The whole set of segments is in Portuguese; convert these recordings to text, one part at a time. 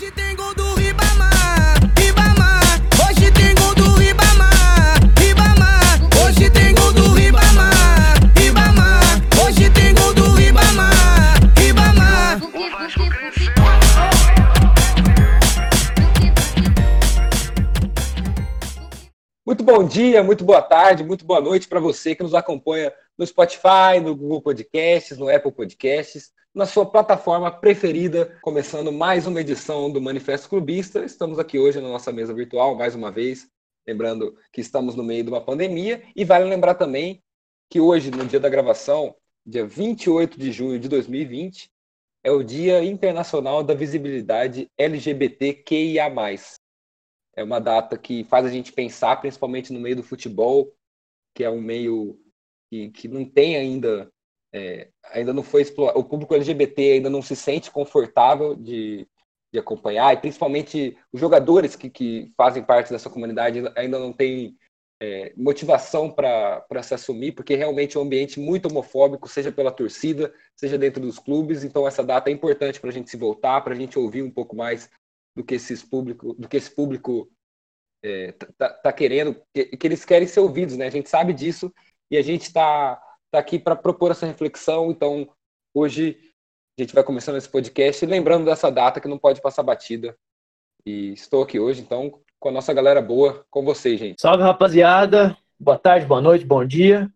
Hoje tem gol do Ribamar, bom dia, muito boa tarde, muito boa noite para você que nos acompanha no Spotify, no Google Podcasts, no Apple Podcasts, na sua plataforma preferida, começando mais uma edição do Manifesto Clubista. Estamos aqui hoje na nossa mesa virtual, mais uma vez, lembrando que estamos no meio de uma pandemia e vale lembrar também que hoje, no dia da gravação, dia 28 de junho de 2020, é o Dia Internacional da Visibilidade LGBTQIA+. É uma data que faz a gente pensar, principalmente no meio do futebol, que é um meio que, que não tem ainda, é, ainda não foi explorado, o público LGBT ainda não se sente confortável de, de acompanhar, e principalmente os jogadores que, que fazem parte dessa comunidade ainda não têm é, motivação para se assumir, porque realmente é um ambiente muito homofóbico, seja pela torcida, seja dentro dos clubes, então essa data é importante para a gente se voltar, para a gente ouvir um pouco mais do que esses público, do que esse público é, tá, tá, querendo, que, que, eles querem ser ouvidos, né? A gente sabe disso e a gente está tá aqui para propor essa reflexão. Então, hoje a gente vai começando esse podcast lembrando dessa data que não pode passar batida. E estou aqui hoje, então, com a nossa galera boa, com vocês, gente. Salve, rapaziada. Boa tarde, boa noite, bom dia.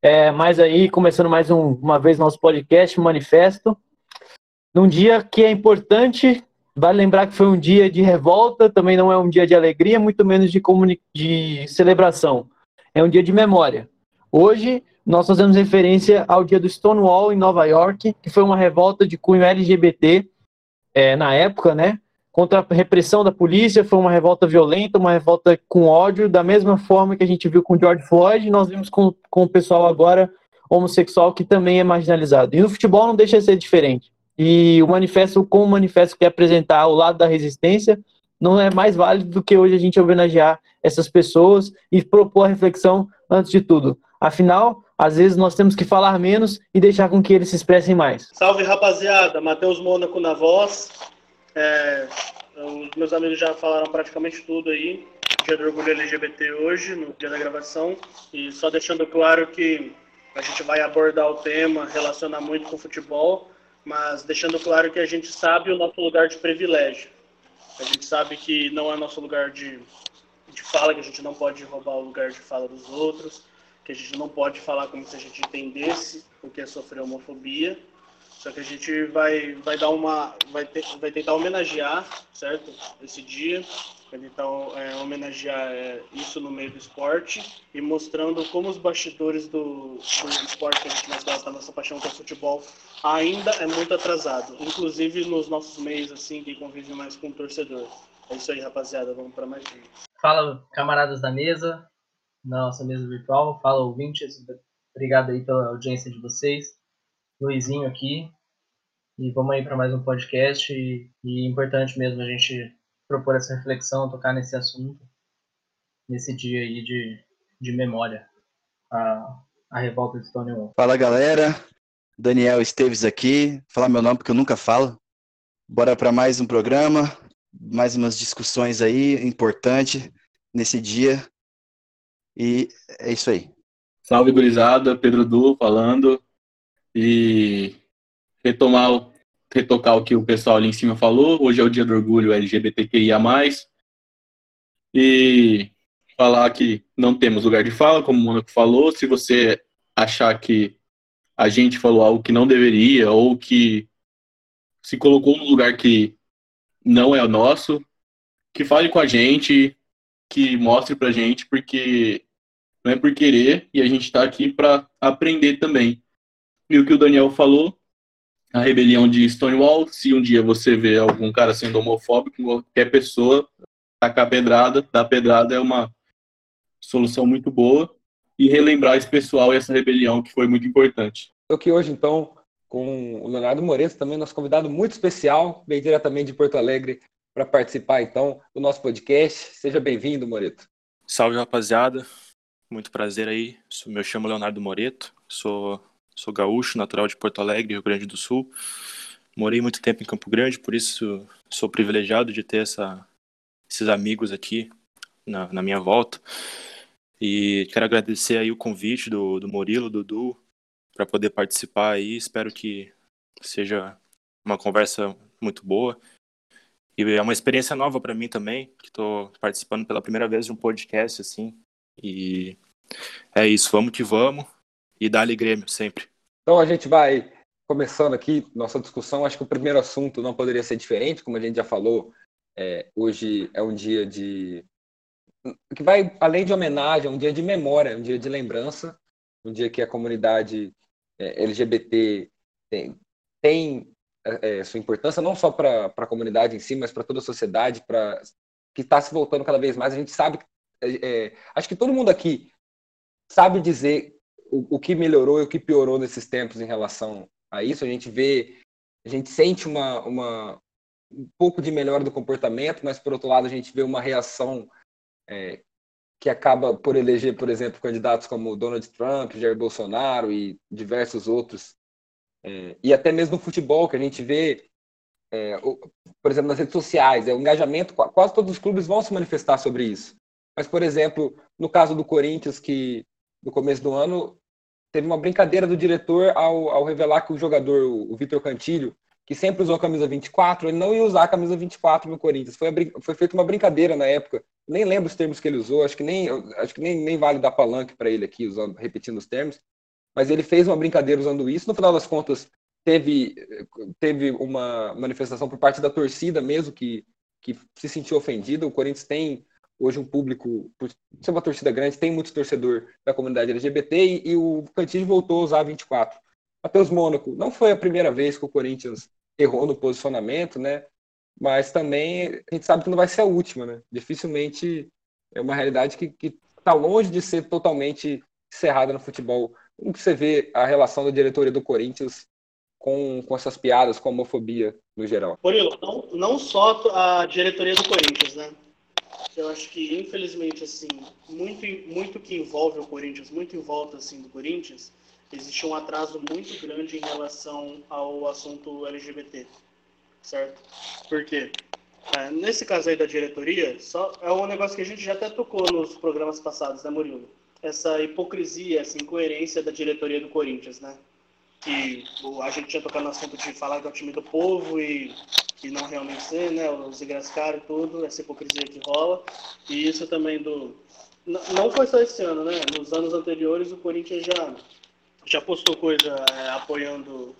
É, mais aí, começando mais um, uma vez nosso podcast, Manifesto. Num dia que é importante Vale lembrar que foi um dia de revolta, também não é um dia de alegria, muito menos de, de celebração. É um dia de memória. Hoje, nós fazemos referência ao dia do Stonewall em Nova York, que foi uma revolta de cunho LGBT é, na época, né? Contra a repressão da polícia, foi uma revolta violenta, uma revolta com ódio, da mesma forma que a gente viu com George Floyd, nós vimos com, com o pessoal agora homossexual que também é marginalizado. E no futebol não deixa de ser diferente. E o manifesto, como o manifesto quer apresentar o lado da resistência, não é mais válido do que hoje a gente homenagear essas pessoas e propor a reflexão antes de tudo. Afinal, às vezes nós temos que falar menos e deixar com que eles se expressem mais. Salve rapaziada, Matheus Mônaco na voz. É, os meus amigos já falaram praticamente tudo aí. Dia do Orgulho LGBT hoje, no dia da gravação. E só deixando claro que a gente vai abordar o tema, relacionar muito com o futebol, mas deixando claro que a gente sabe o nosso lugar de privilégio. A gente sabe que não é nosso lugar de, de fala, que a gente não pode roubar o lugar de fala dos outros, que a gente não pode falar como se a gente entendesse o que é sofrer homofobia. Só que a gente vai, vai dar uma. Vai, vai tentar homenagear, certo? Esse dia então, é, homenagear é, isso no meio do esporte e mostrando como os bastidores do, do esporte que a gente mais gosta, a nossa paixão é o futebol, ainda é muito atrasado. Inclusive nos nossos meios, assim, que convivem mais com o torcedor. É isso aí, rapaziada. Vamos para mais um. Fala, camaradas da mesa, nossa mesa virtual. Fala, ouvintes. Obrigado aí pela audiência de vocês. Luizinho aqui. E vamos aí para mais um podcast. E, e é importante mesmo a gente propor essa reflexão, tocar nesse assunto, nesse dia aí de, de memória, a, a revolta de Stonewall. Fala galera, Daniel Esteves aqui, falar meu nome porque eu nunca falo. Bora para mais um programa, mais umas discussões aí importante nesse dia. E é isso aí. Salve gurizada, Pedro Du falando. E retomar retocar o que o pessoal ali em cima falou. Hoje é o dia do orgulho LGBTQIA. E falar que não temos lugar de fala, como o Mônaco falou. Se você achar que a gente falou algo que não deveria ou que se colocou no lugar que não é o nosso, que fale com a gente, que mostre pra gente, porque não é por querer e a gente está aqui para aprender também. E o que o Daniel falou, a rebelião de Stonewall. Se um dia você vê algum cara sendo homofóbico, qualquer pessoa tacar pedrada, dar pedrada é uma solução muito boa. E relembrar esse pessoal e essa rebelião que foi muito importante. Estou aqui hoje, então, com o Leonardo Moreto, também nosso convidado muito especial, bem diretamente de Porto Alegre, para participar, então, do nosso podcast. Seja bem-vindo, Moreto. Salve, rapaziada. Muito prazer aí. Me chamo Leonardo Moreto, sou Sou gaúcho, natural de Porto Alegre, Rio Grande do Sul. morei muito tempo em Campo Grande, por isso sou privilegiado de ter essa, esses amigos aqui na, na minha volta. E quero agradecer aí o convite do, do Murilo, do Dudu, para poder participar aí. Espero que seja uma conversa muito boa. E é uma experiência nova para mim também, que estou participando pela primeira vez de um podcast assim. E é isso, vamos que vamos e dá-lhe Grêmio sempre. Então a gente vai começando aqui nossa discussão. Acho que o primeiro assunto não poderia ser diferente, como a gente já falou. É, hoje é um dia de que vai além de homenagem, é um dia de memória, um dia de lembrança, um dia que a comunidade é, LGBT tem, tem é, sua importância não só para a comunidade em si, mas para toda a sociedade, para que está se voltando cada vez mais. A gente sabe, é, é, acho que todo mundo aqui sabe dizer o, o, que melhorou e o que piorou nesses tempos em relação a isso. A gente vê, a gente sente uma, uma um pouco de melhora do comportamento, mas por outro lado a gente vê uma reação é, que acaba por eleger, por exemplo, candidatos como Donald Trump, Jair Bolsonaro e diversos outros é, e até mesmo no futebol, que a gente vê, é, o, por exemplo, nas redes sociais, é, o engajamento, quase todos os clubes vão se manifestar sobre isso. Mas, por exemplo, no caso do Corinthians, que no começo do ano teve uma brincadeira do diretor ao, ao revelar que o jogador, o, Vitor Cantilho, que sempre usou a camisa 24, ele não ia usar a camisa 24 no Corinthians. Foi, foi feita uma brincadeira na época. Nem lembro os termos que ele usou, acho que nem, acho que nem, nem vale dar palanque para ele aqui, usando, repetindo os termos mas ele fez uma brincadeira usando isso. No final das contas, teve, teve uma manifestação por parte da torcida mesmo que, que se sentiu ofendida. O Corinthians tem hoje um público, por ser uma torcida grande, tem muito torcedor da comunidade LGBT e, e o Cantillo voltou a usar 24. Matheus Mônaco, não foi a primeira vez que o Corinthians errou no posicionamento, né? Mas também a gente sabe que não vai ser a última, né? Dificilmente é uma realidade que está longe de ser totalmente encerrada no futebol como você vê a relação da diretoria do Corinthians com, com essas piadas, com a homofobia no geral? Murilo, não, não só a diretoria do Corinthians, né? Eu acho que, infelizmente, assim, muito, muito que envolve o Corinthians, muito em volta, assim, do Corinthians, existe um atraso muito grande em relação ao assunto LGBT, certo? Por quê? É, nesse caso aí da diretoria, só é um negócio que a gente já até tocou nos programas passados, né, Murilo? essa hipocrisia, essa incoerência da diretoria do Corinthians, né? Que a gente tinha tocado no assunto de falar que é o time do povo e, e não realmente ser, né? Os ingressos caros e tudo, essa hipocrisia que rola. E isso também do... Não foi só esse ano, né? Nos anos anteriores o Corinthians já, já postou coisa é, apoiando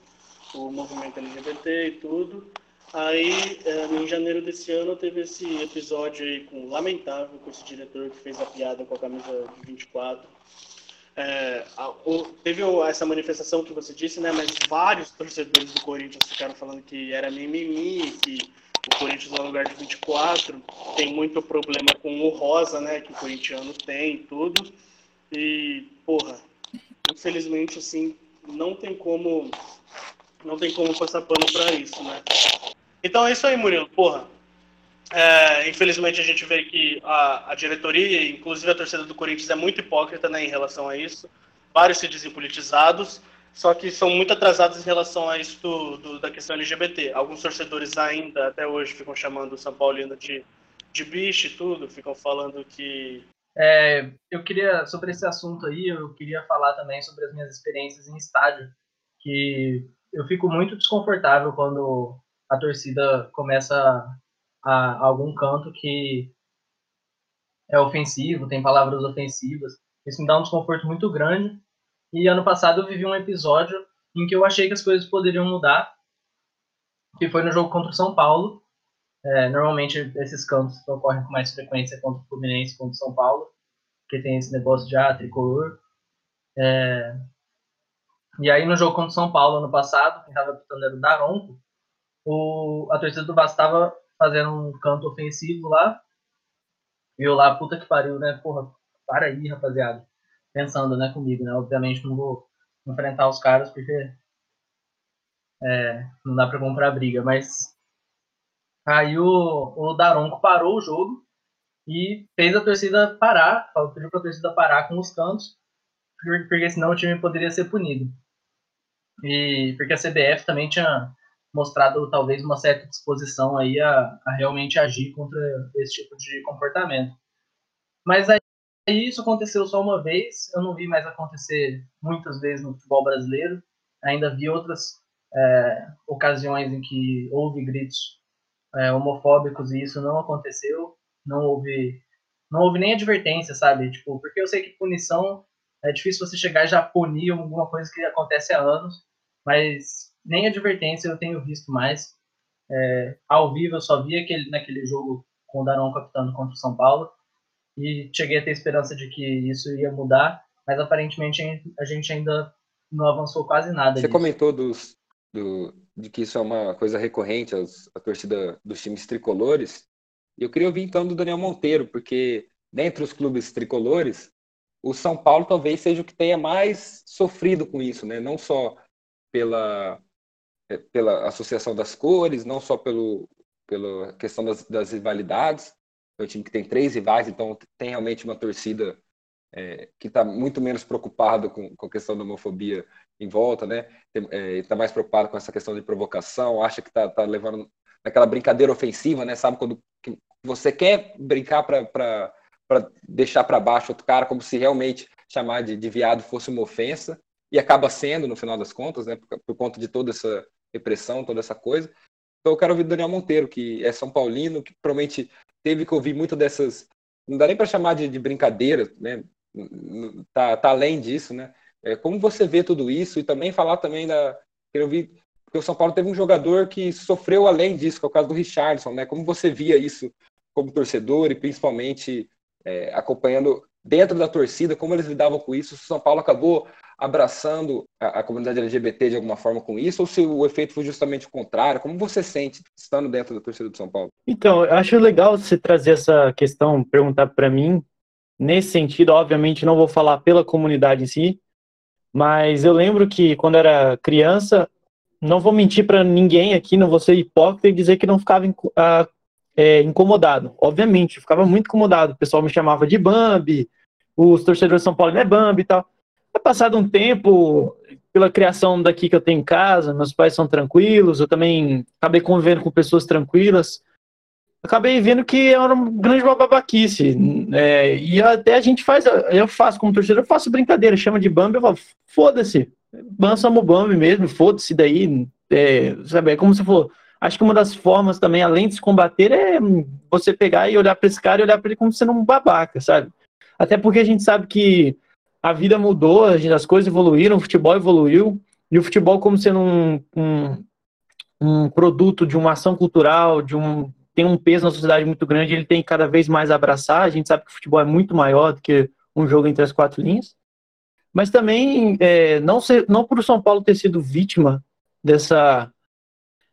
o movimento LGBT e tudo. Aí, é, em janeiro desse ano, teve esse episódio aí com lamentável com esse diretor que fez a piada com a camisa de 24. É, teve essa manifestação que você disse, né? Mas vários torcedores do Corinthians ficaram falando que era mimimi, que o Corinthians no lugar de 24 tem muito problema com o rosa, né? Que o corintiano tem tudo. E, porra, infelizmente, assim, não tem como não tem como passar pano para isso, né? Então é isso aí, Murilo. Porra. É, infelizmente a gente vê que a, a, diretoria, inclusive a torcida do Corinthians, é muito hipócrita né, em relação a isso. Vários se dizem politizados, só que são muito atrasados em relação a isso do, do, da questão LGBT. Alguns torcedores ainda, até hoje, ficam chamando o São Paulino de, de bicho e tudo, ficam falando que. É, eu queria, sobre esse assunto aí, eu queria falar também sobre as minhas experiências em estádio, que eu fico muito desconfortável quando a torcida começa a, algum canto que é ofensivo, tem palavras ofensivas. Isso me dá um desconforto muito grande. E ano passado eu vivi um episódio em que eu achei que as coisas poderiam mudar, que foi no jogo contra o São Paulo. É, normalmente esses cantos ocorrem com mais frequência contra o Fluminense, contra o São Paulo, porque tem esse negócio de ah, tricolor. É... E aí no jogo contra o São Paulo ano passado, quem estava pitando era o Daronco, o, a torcida do Vasco tava fazendo um canto ofensivo lá. E eu lá, puta que pariu, né? Porra, para aí, rapaziada. Pensando, né, comigo, né? Obviamente não vou enfrentar os caras porque é, não dá pra comprar briga, mas aí o, o Daronco parou o jogo e fez a torcida parar, pediu pra torcida parar com os cantos, porque senão o time poderia ser punido. E porque a CBF também tinha mostrado talvez uma certa disposição aí a, a realmente agir contra esse tipo de comportamento. Mas aí isso aconteceu só uma vez, eu não vi mais acontecer muitas vezes no futebol brasileiro. Ainda vi outras é, ocasiões em que houve gritos é, homofóbicos e isso não aconteceu. Não houve, não houve nem advertência, sabe? Tipo, porque eu sei que punição é difícil você chegar e já punir alguma coisa que acontece há anos, mas nem advertência eu tenho visto mais. É, ao vivo eu só vi aquele, naquele jogo com o Darão capitano contra o São Paulo e cheguei a ter esperança de que isso ia mudar, mas aparentemente a gente ainda não avançou quase nada. Você disso. comentou dos, do, de que isso é uma coisa recorrente aos, a torcida dos times tricolores. Eu queria ouvir então do Daniel Monteiro, porque dentre os clubes tricolores, o São Paulo talvez seja o que tenha mais sofrido com isso, né? Não só pela, pela associação das cores, não só pelo, pela questão das, das rivalidades. É um time que tem três rivais, então tem realmente uma torcida é, que está muito menos preocupado com, com, a questão da homofobia em volta, né? Está é, mais preocupado com essa questão de provocação, acha que está tá levando naquela brincadeira ofensiva, né? Sabe quando você quer brincar para deixar para baixo outro cara, como se realmente chamar de, de, viado fosse uma ofensa, e acaba sendo no final das contas, né? Por, por conta de toda essa repressão, toda essa coisa. Então eu quero ouvir Daniel Monteiro, que é São Paulino, que provavelmente teve que ouvir muito dessas. Não dá nem para chamar de, de brincadeira, né? tá, tá além disso, né? É, como você vê tudo isso e também falar também da. Eu vi porque o São Paulo teve um jogador que sofreu além disso, que é o caso do Richardson, né? Como você via isso como torcedor e principalmente é, acompanhando dentro da torcida, como eles lidavam com isso? Se o São Paulo acabou abraçando a, a, comunidade LGBT de alguma forma com isso, ou se o efeito foi justamente o contrário? Como você sente estando dentro da torcida do São Paulo? Então, eu acho legal você trazer essa questão, perguntar para mim, Nesse sentido, obviamente, não vou falar pela comunidade em si, mas eu lembro que quando era criança, não vou mentir para ninguém aqui, não vou ser hipócrita e dizer que não ficava uh, é, incomodado. Obviamente, ficava muito incomodado. O pessoal me chamava de Bambi, os torcedores de São Paulo é Bambi e tal. É passado um tempo, pela criação daqui que eu tenho em casa, meus pais são tranquilos, eu também acabei convivendo com pessoas tranquilas acabei vendo que era uma grande babaquice. É, e até a gente faz, eu faço como torcedor, eu faço brincadeira, chama de Bambi, eu falo, foda-se, o Bambi mesmo, foda-se daí. É, sabe, é como se for. Acho que uma das formas também, além de se combater, é você pegar e olhar para esse cara e olhar para ele como sendo um babaca, sabe? Até porque a gente sabe que a vida mudou, as coisas evoluíram, o futebol evoluiu, e o futebol como sendo um, um, um produto de uma ação cultural, de um, tem um peso na sociedade muito grande, ele tem cada vez mais abraçar. A gente sabe que o futebol é muito maior do que um jogo entre as quatro linhas. Mas também, é, não, ser, não por o São Paulo ter sido vítima dessa,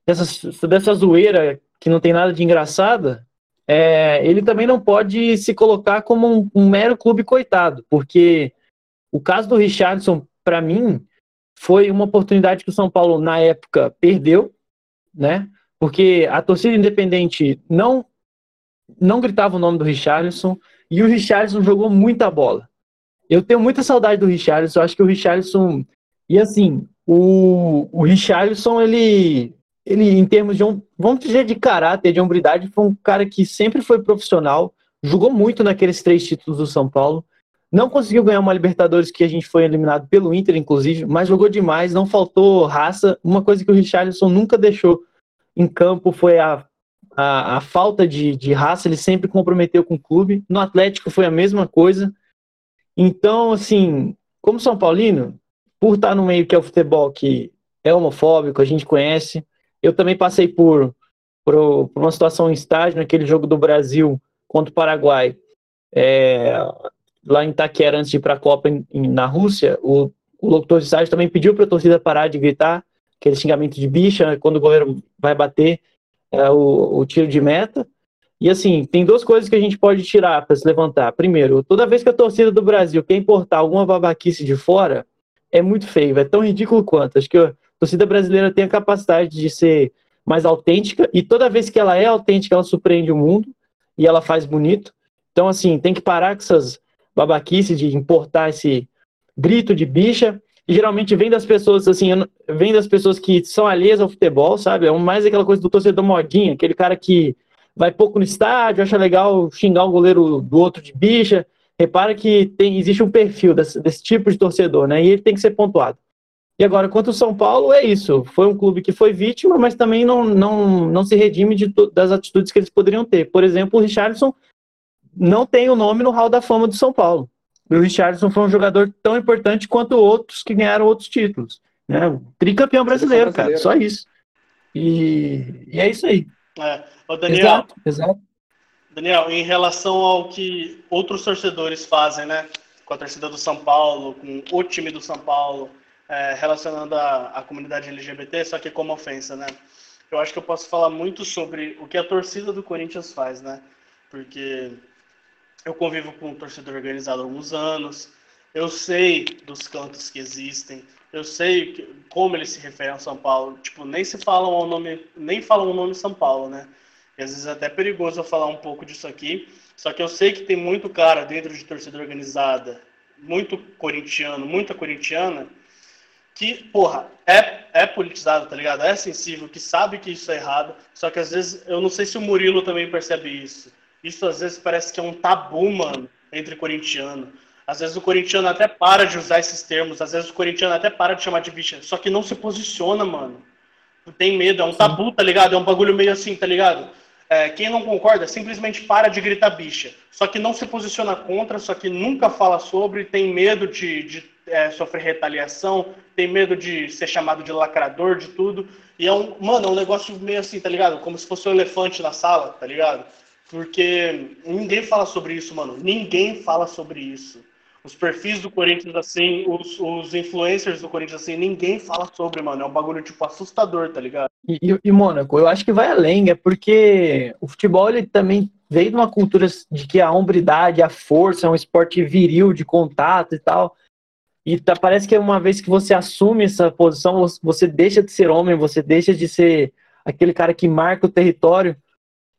dessa, dessa zoeira que não tem nada de engraçada, é, ele também não pode se colocar como um, um mero clube coitado, porque o caso do Richardson, para mim, foi uma oportunidade que o São Paulo, na época, perdeu, né? porque a torcida independente não não gritava o nome do Richarlison e o Richarlison jogou muita bola. Eu tenho muita saudade do Richarlison, acho que o Richarlison e assim, o, o Richarlison ele ele em termos de um, vamos dizer de caráter, de hombridade, foi um cara que sempre foi profissional, jogou muito naqueles três títulos do São Paulo. Não conseguiu ganhar uma Libertadores que a gente foi eliminado pelo Inter, inclusive, mas jogou demais, não faltou raça. Uma coisa que o Richarlison nunca deixou em campo foi a, a, a falta de, de raça, ele sempre comprometeu com o clube. No Atlético foi a mesma coisa. Então, assim, como São Paulino, por estar no meio que é o futebol que é homofóbico, a gente conhece, eu também passei por, por, por uma situação em estágio naquele jogo do Brasil contra o Paraguai, é, lá em Itaquera, antes de ir para a Copa em, em, na Rússia, o, o locutor de estágio também pediu para a torcida parar de gritar, aquele xingamento de bicha, quando o goleiro vai bater é, o, o tiro de meta. E assim, tem duas coisas que a gente pode tirar para se levantar. Primeiro, toda vez que a torcida do Brasil quer importar alguma babaquice de fora, é muito feio, é tão ridículo quanto. Acho que a torcida brasileira tem a capacidade de ser mais autêntica e toda vez que ela é autêntica, ela surpreende o mundo e ela faz bonito. Então, assim, tem que parar com essas babaquices de importar esse grito de bicha E geralmente vem das pessoas, assim, vem das pessoas que são alheias ao futebol, sabe? É mais aquela coisa do torcedor modinha, aquele cara que vai pouco no estádio, acha legal xingar um goleiro do outro de bicha. Repara que tem, existe um perfil desse, desse tipo de torcedor, né? E ele tem que ser pontuado. E agora, quanto o São Paulo, é isso. Foi um clube que foi vítima, mas também não, não, não se redime de, das atitudes que eles poderiam ter. Por exemplo, o Richardson não tem o nome no Hall da Fama do São Paulo. O Richardson foi um jogador tão importante quanto outros que ganharam outros títulos. Né? O tricampeão brasileiro, cara, só isso. E, e é isso aí. É. Ô, Daniel, exato, exato. Daniel, em relação ao que outros torcedores fazem, né? Com a torcida do São Paulo, com o time do São Paulo, é, relacionando a, a comunidade LGBT, só que como ofensa, né? Eu acho que eu posso falar muito sobre o que a torcida do Corinthians faz, né? Porque eu convivo com um torcedor organizado há alguns anos, eu sei dos cantos que existem, eu sei que, como eles se referem ao São Paulo. Tipo, nem se falam o nome, nem falam o nome São Paulo, né? E às vezes é até perigoso eu falar um pouco disso aqui. Só que eu sei que tem muito cara dentro de torcida organizada, muito corintiano, muita corintiana, que, porra, é, é politizado, tá ligado? É sensível, que sabe que isso é errado. Só que às vezes, eu não sei se o Murilo também percebe isso. Isso às vezes parece que é um tabu, mano, entre corintiano. Às vezes o corintiano até para de usar esses termos, às vezes o corintiano até para de chamar de bicha, só que não se posiciona, mano. Tem medo, é um tabu, tá ligado? É um bagulho meio assim, tá ligado? É, quem não concorda simplesmente para de gritar bicha. Só que não se posiciona contra, só que nunca fala sobre, tem medo de, de é, sofrer retaliação, tem medo de ser chamado de lacrador, de tudo. E é um, mano, é um negócio meio assim, tá ligado? Como se fosse um elefante na sala, tá ligado? Porque ninguém fala sobre isso, mano. Ninguém fala sobre isso os perfis do Corinthians, assim, os, os influencers do Corinthians, assim, ninguém fala sobre, mano. É um bagulho, tipo, assustador, tá ligado? E, e, e Mônaco, eu acho que vai além, é porque o futebol, ele também veio de uma cultura de que a hombridade, a força é um esporte viril, de contato e tal. E tá, parece que uma vez que você assume essa posição, você deixa de ser homem, você deixa de ser aquele cara que marca o território.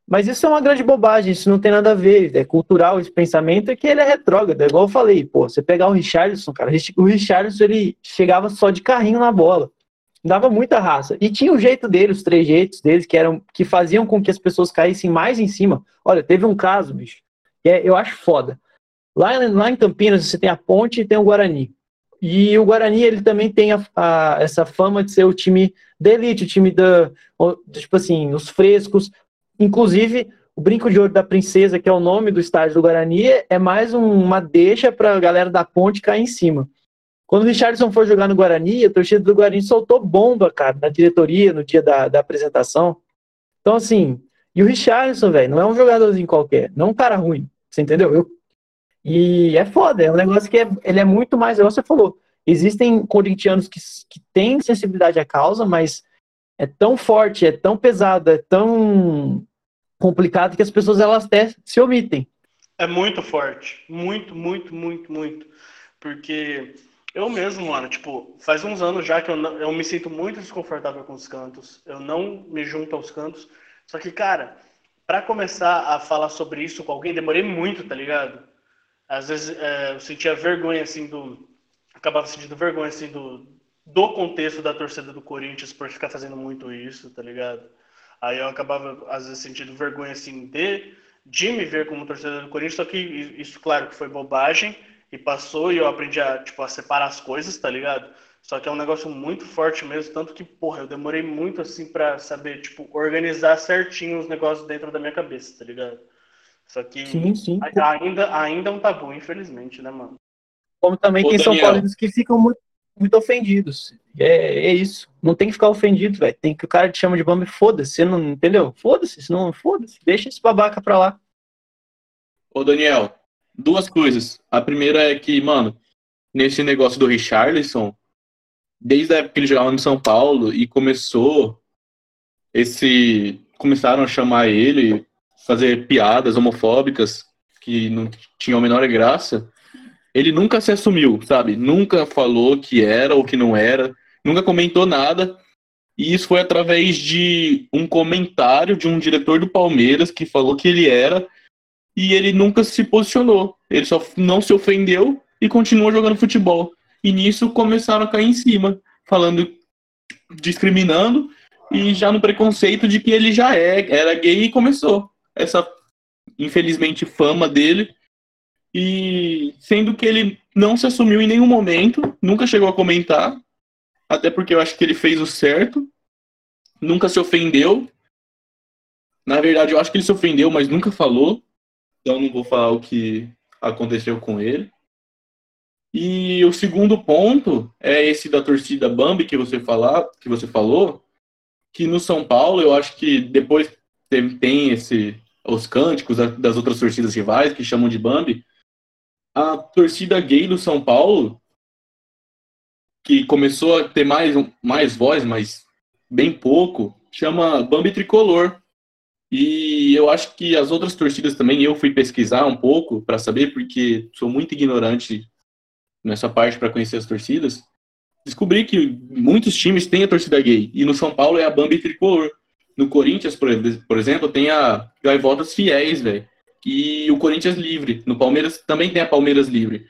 Mas isso é uma grande bobagem, isso não tem nada a ver, é cultural esse pensamento, é que ele é retrógrado, é igual eu falei, pô, você pegar o Richardson, cara, o Richardson ele chegava só de carrinho na bola, dava muita raça, e tinha o jeito dele, os trejeitos deles, que eram, que faziam com que as pessoas caíssem mais em cima, olha, teve um caso, bicho, que é, eu acho foda, lá, lá em Campinas você tem a Ponte e tem o Guarani, e o Guarani ele também tem a, a, essa fama de ser o time da elite, o time da, tipo assim, os frescos, Inclusive, o Brinco de Ouro da Princesa, que é o nome do estádio do Guarani, é mais um, uma deixa para a galera da ponte cair em cima. Quando o Richardson foi jogar no Guarani, a torcida do Guarani soltou bomba, cara, na diretoria, no dia da, da apresentação. Então, assim, e o Richardson, velho, não é um jogadorzinho qualquer, não é um cara ruim, você entendeu? Eu, e é foda, é um negócio que é, ele é muito mais, você falou, existem corintianos que, que têm sensibilidade à causa, mas é tão forte, é tão pesado, é tão complicado que as pessoas elas até se omitem. É muito forte, muito, muito, muito, muito, porque eu mesmo, mano, tipo, faz uns anos já que eu, não, eu me sinto muito desconfortável com os cantos, eu não me junto aos cantos, só que, cara, para começar a falar sobre isso com alguém, demorei muito, tá ligado? Às vezes é, eu sentia vergonha, assim, do... Acabava sentindo vergonha, assim, do, do contexto da torcida do Corinthians por ficar fazendo muito isso, tá ligado? Aí eu acabava, às vezes, sentindo vergonha, assim, de, de me ver como torcedor do Corinthians, só que isso, claro, que foi bobagem e passou e eu aprendi a, tipo, a separar as coisas, tá ligado? Só que é um negócio muito forte mesmo, tanto que, porra, eu demorei muito, assim, pra saber, tipo, organizar certinho os negócios dentro da minha cabeça, tá ligado? Só que sim, sim. ainda, ainda é um tabu, infelizmente, né, mano? Como também Ô, tem Daniel. São Paulinos que ficam muito muito ofendidos. É, é isso. Não tem que ficar ofendido, velho. Tem que o cara te chama de bamba e foda-se. não entendeu? Foda-se, senão foda-se. Deixa esse babaca pra lá. Ô, Daniel, duas coisas. A primeira é que, mano, nesse negócio do Richarlison, desde a época que ele jogava no São Paulo e começou esse. Começaram a chamar ele, fazer piadas homofóbicas que não tinham a menor graça ele nunca se assumiu, sabe? Nunca falou que era ou que não era, nunca comentou nada. E isso foi através de um comentário de um diretor do Palmeiras que falou que ele era, e ele nunca se posicionou. Ele só não se ofendeu e continuou jogando futebol. E nisso começaram a cair em cima, falando, discriminando e já no preconceito de que ele já é, era gay e começou essa, infelizmente, fama dele. E sendo que ele não se assumiu em nenhum momento, nunca chegou a comentar, até porque eu acho que ele fez o certo, nunca se ofendeu. Na verdade, eu acho que ele se ofendeu, mas nunca falou. Então não vou falar o que aconteceu com ele. E o segundo ponto é esse da torcida Bambi que você falar, que você falou, que no São Paulo eu acho que depois tem, tem esse os cânticos das outras torcidas rivais que chamam de Bambi. A torcida gay do São Paulo que começou a ter mais mais voz, mas bem pouco, chama Bambi Tricolor. E eu acho que as outras torcidas também, eu fui pesquisar um pouco para saber, porque sou muito ignorante nessa parte para conhecer as torcidas, descobri que muitos times têm a torcida gay. E no São Paulo é a Bambi Tricolor. No Corinthians, por, exemplo, tem a Gaivotas Fiéis, velho. E o Corinthians Livre. No Palmeiras também tem a Palmeiras Livre.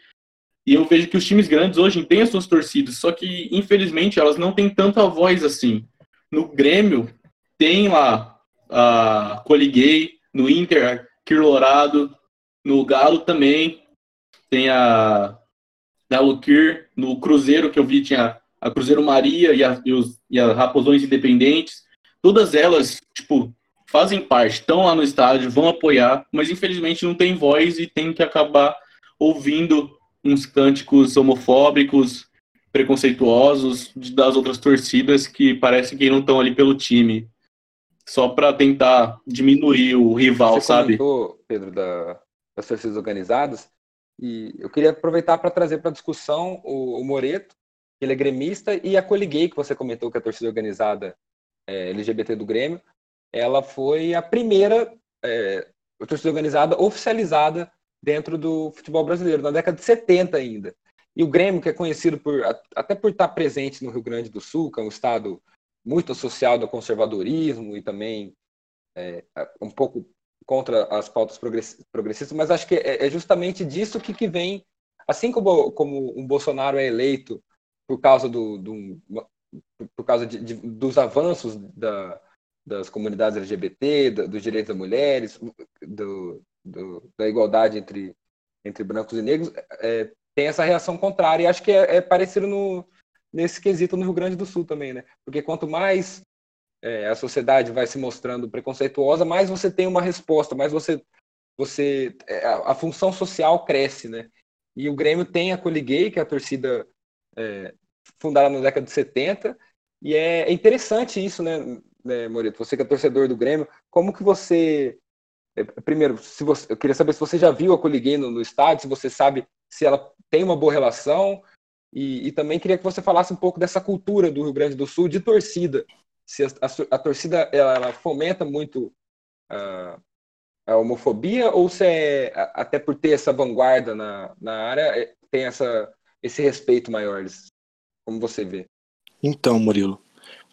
E eu vejo que os times grandes hoje têm as suas torcidas, só que, infelizmente, elas não têm tanta voz assim. No Grêmio, tem lá a Coliguei, no Inter, Quirlorado, no Galo também, tem a da Luquir, no Cruzeiro que eu vi tinha a Cruzeiro Maria e a, e, os, e a Raposões Independentes. Todas elas, tipo, fazem parte, estão lá no estádio, vão apoiar, mas infelizmente não tem voz e tem que acabar ouvindo uns cânticos homofóbicos, preconceituosos das outras torcidas que parece que não estão ali pelo time. Só para tentar diminuir o rival, Você sabe? Comentou, Pedro, da, das torcidas organizadas. E eu queria aproveitar para trazer para a discussão o, o, Moreto, que ele é gremista, e a Coliguei, que você comentou que é a torcida organizada é, LGBT do Grêmio, ela foi a primeira é, torcida organizada oficializada dentro do futebol brasileiro, na década de 70 ainda. E o Grêmio, que é conhecido por até por estar presente no Rio Grande do Sul, que é um estado muito associado ao conservadorismo e também é, um pouco contra as pautas progressistas, mas acho que é, é justamente disso que, que vem, assim como, como um Bolsonaro é eleito por causa do, do por causa de, de, dos avanços da, das comunidades LGBT, da, dos direitos das mulheres, do, da igualdade entre, entre brancos e negros, é, tem essa reação contrária. E acho que é, é parecido no, nesse quesito no Rio Grande do Sul também, né? Porque quanto mais é, a sociedade vai se mostrando preconceituosa, mais você tem uma resposta, mais você, você é, a, a, função social cresce, né? E o Grêmio tem a Coliguei, que é a torcida é, fundada na década de 70, e é, é interessante isso, né, né, Moreto? Você que é torcedor do Grêmio, como que você é, primeiro, se você, eu queria saber se você já viu a Coliguei no, no estádio, se você sabe se ela tem uma boa relação, e, e, também queria que você falasse um pouco dessa cultura do Rio Grande do Sul de torcida, se a, a, a torcida ela, ela, fomenta muito uh, a homofobia ou se é, até por ter essa vanguarda na, na área, é, tem essa, esse respeito maior? Como você vê? Então, Murilo,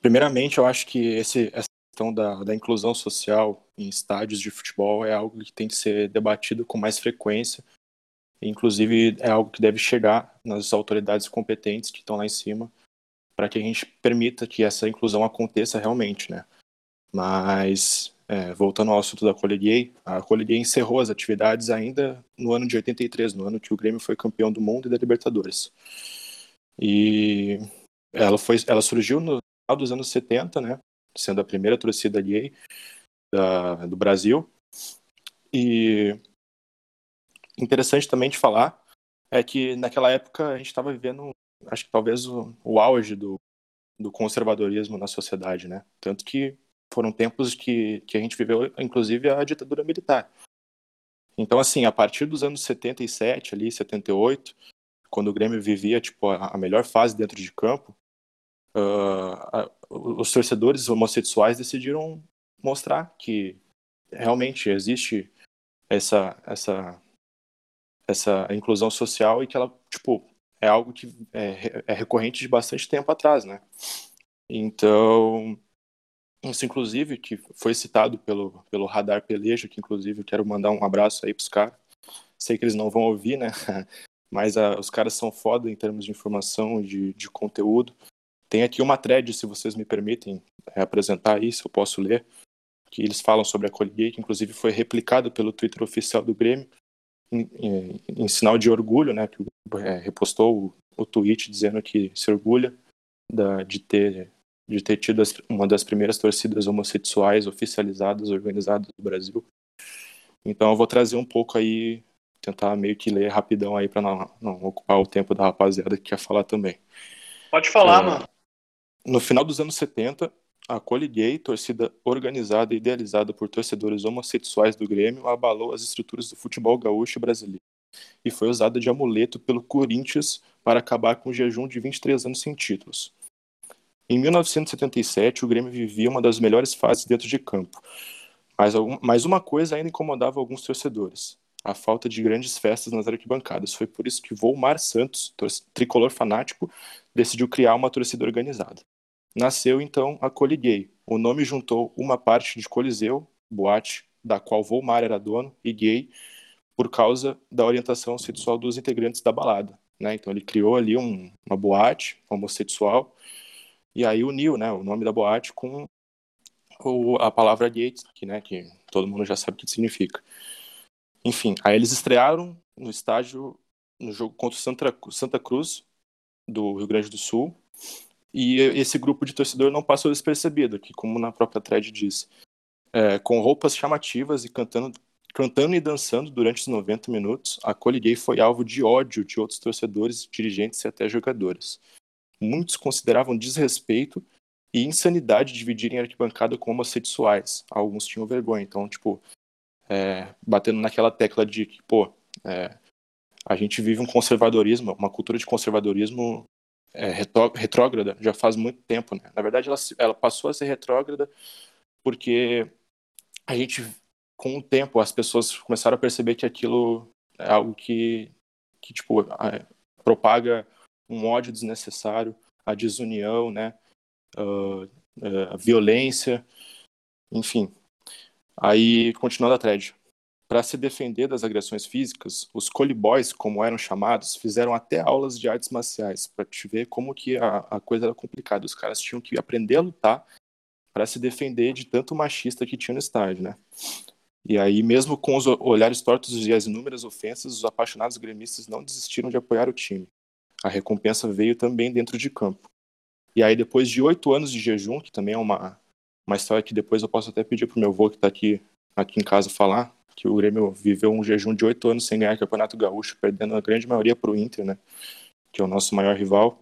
primeiramente eu acho que esse, essa questão da, da inclusão social em estádios de futebol é algo que tem que ser debatido com mais frequência. Inclusive, é algo que deve chegar nas autoridades competentes que estão lá em cima para que a gente permita que essa inclusão aconteça realmente, né? Mas, é, voltando ao assunto da Collegier, a Collegier encerrou as atividades ainda no ano de 83, no ano que o Grêmio foi campeão do mundo e da Libertadores. E ela, foi, ela surgiu no final dos anos 70, né? Sendo a primeira torcida gay da, do Brasil. E interessante também de falar é que naquela época a gente estava vivendo acho que talvez o, o auge do, do conservadorismo na sociedade, né? Tanto que foram tempos que, que a gente viveu, inclusive, a ditadura militar. Então, assim, a partir dos anos 77, ali, 78, quando o Grêmio vivia, tipo, a, melhor fase dentro de campo, uh, os torcedores homossexuais decidiram mostrar que realmente existe essa, essa, essa inclusão social e que ela, tipo, é algo que é, é recorrente de bastante tempo atrás, né? Então, isso inclusive que foi citado pelo, pelo Radar Peleja, que inclusive eu quero mandar um abraço aí para os caras. Sei que eles não vão ouvir, né? mas ah, os caras são foda em termos de informação de, de conteúdo. Tem aqui uma thread, se vocês me permitem é, apresentar isso, eu posso ler, que eles falam sobre a Colgate, que inclusive foi replicado pelo Twitter oficial do Grêmio, em, em, em sinal de orgulho, né, que é, repostou o, o tweet dizendo que se orgulha da, de ter de ter tido as, uma das primeiras torcidas homossexuais oficializadas, organizadas do Brasil. Então eu vou trazer um pouco aí tentar meio que ler rapidão aí para não, não, ocupar o tempo da rapaziada que quer falar também. Pode falar, é, mano. No final dos anos 70, a Cole Gay, torcida organizada e idealizada por torcedores homossexuais do Grêmio, abalou as estruturas do futebol gaúcho brasileiro e foi usada de amuleto pelo Corinthians para acabar com o jejum de 23 anos sem títulos. Em 1977, o Grêmio vivia uma das melhores fases dentro de campo, mas, mas uma coisa ainda incomodava alguns torcedores: a falta de grandes festas nas arquibancadas. Foi por isso que Volmar Santos, tricolor fanático, decidiu criar uma torcida organizada. Nasceu então a Coliguei. O nome juntou uma parte de Coliseu, boate, da qual Volmar era dono, e gay, por causa da orientação sexual dos integrantes da balada. Né? Então ele criou ali um, uma boate homossexual e aí uniu né, o nome da boate com o, a palavra gay, que, né, que todo mundo já sabe o que significa. Enfim, aí eles estrearam no estádio no jogo contra o Santa, Santa Cruz do Rio Grande do Sul. E esse grupo de torcedor não passou despercebido, que como na própria thread diz, é, com roupas chamativas e cantando, cantando e dançando durante os 90 minutos, a Cole Gay foi alvo de ódio de outros torcedores, dirigentes e até jogadores. Muitos consideravam desrespeito e insanidade dividirem a arquibancada com homossexuais. Alguns tinham vergonha. Então, tipo, é, batendo naquela tecla de que, pô, é, a gente vive um conservadorismo, uma cultura de conservadorismo é, retrógrada já faz muito tempo, né? Na verdade, ela, ela passou a ser retrógrada porque a gente, com o tempo, as pessoas começaram a perceber que aquilo é algo que, que tipo, propaga um ódio desnecessário, a desunião, né? Uh, uh, a violência, enfim, Aí, continuando a thread. Para se defender das agressões físicas, os Cole Boys, como eram chamados, fizeram até aulas de artes marciais, para te ver como que a, a coisa era complicada. Os caras tinham que aprender a lutar para se defender de tanto machista que tinha no estádio, né? E aí, mesmo com os olhares tortos e as inúmeras ofensas, os apaixonados gremistas não desistiram de apoiar o time. A recompensa veio também dentro de campo. E aí, depois de oito anos de jejum, que também é uma, história que depois eu posso até pedir pro meu avô que está aqui, aqui em casa falar, que o Grêmio viveu um jejum de oito anos sem ganhar Campeonato Gaúcho, perdendo a grande maioria para o Inter, né? Que é o nosso maior rival.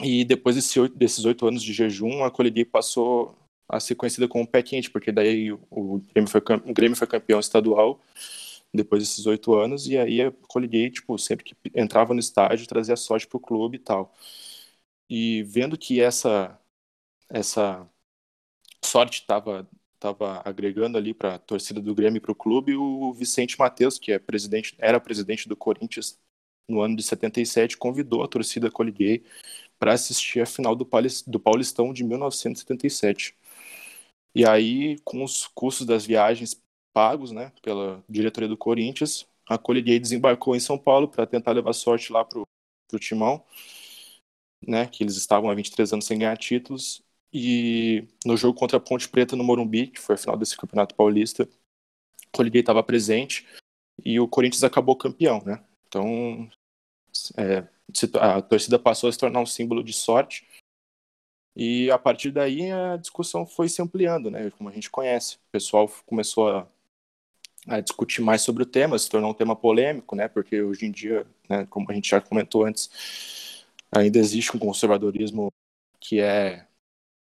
E depois desse, desses oito anos de jejum, a Coliguei passou a ser conhecida como pé quente, porque daí o Grêmio foi, o Grêmio foi campeão estadual depois desses oito anos, e aí a Coliguei, tipo, sempre que entrava no estádio, trazia sorte pro clube e tal. E vendo que essa essa sorte estava estava agregando ali para a torcida do Grêmio e para o clube o Vicente Mateus, que é presidente, era presidente do Corinthians no ano de 77, convidou a torcida coliguei para assistir a final do, do Paulistão de 1977. E aí, com os custos das viagens pagos né, pela diretoria do Corinthians, a Coliguei desembarcou em São Paulo para tentar levar sorte lá para o Timão, né, que eles estavam há 23 anos sem ganhar títulos, e no jogo contra a Ponte Preta no Morumbi, que foi a final desse Campeonato Paulista, o Coliguei estava presente e o Corinthians acabou campeão, né? Então, é, a torcida passou a se tornar um símbolo de sorte e a partir daí a discussão foi se ampliando, né? Como a gente conhece, o pessoal começou a, a discutir mais sobre o tema, se tornou um tema polêmico, né? Porque hoje em dia, né, como a gente já comentou antes, ainda existe um conservadorismo que é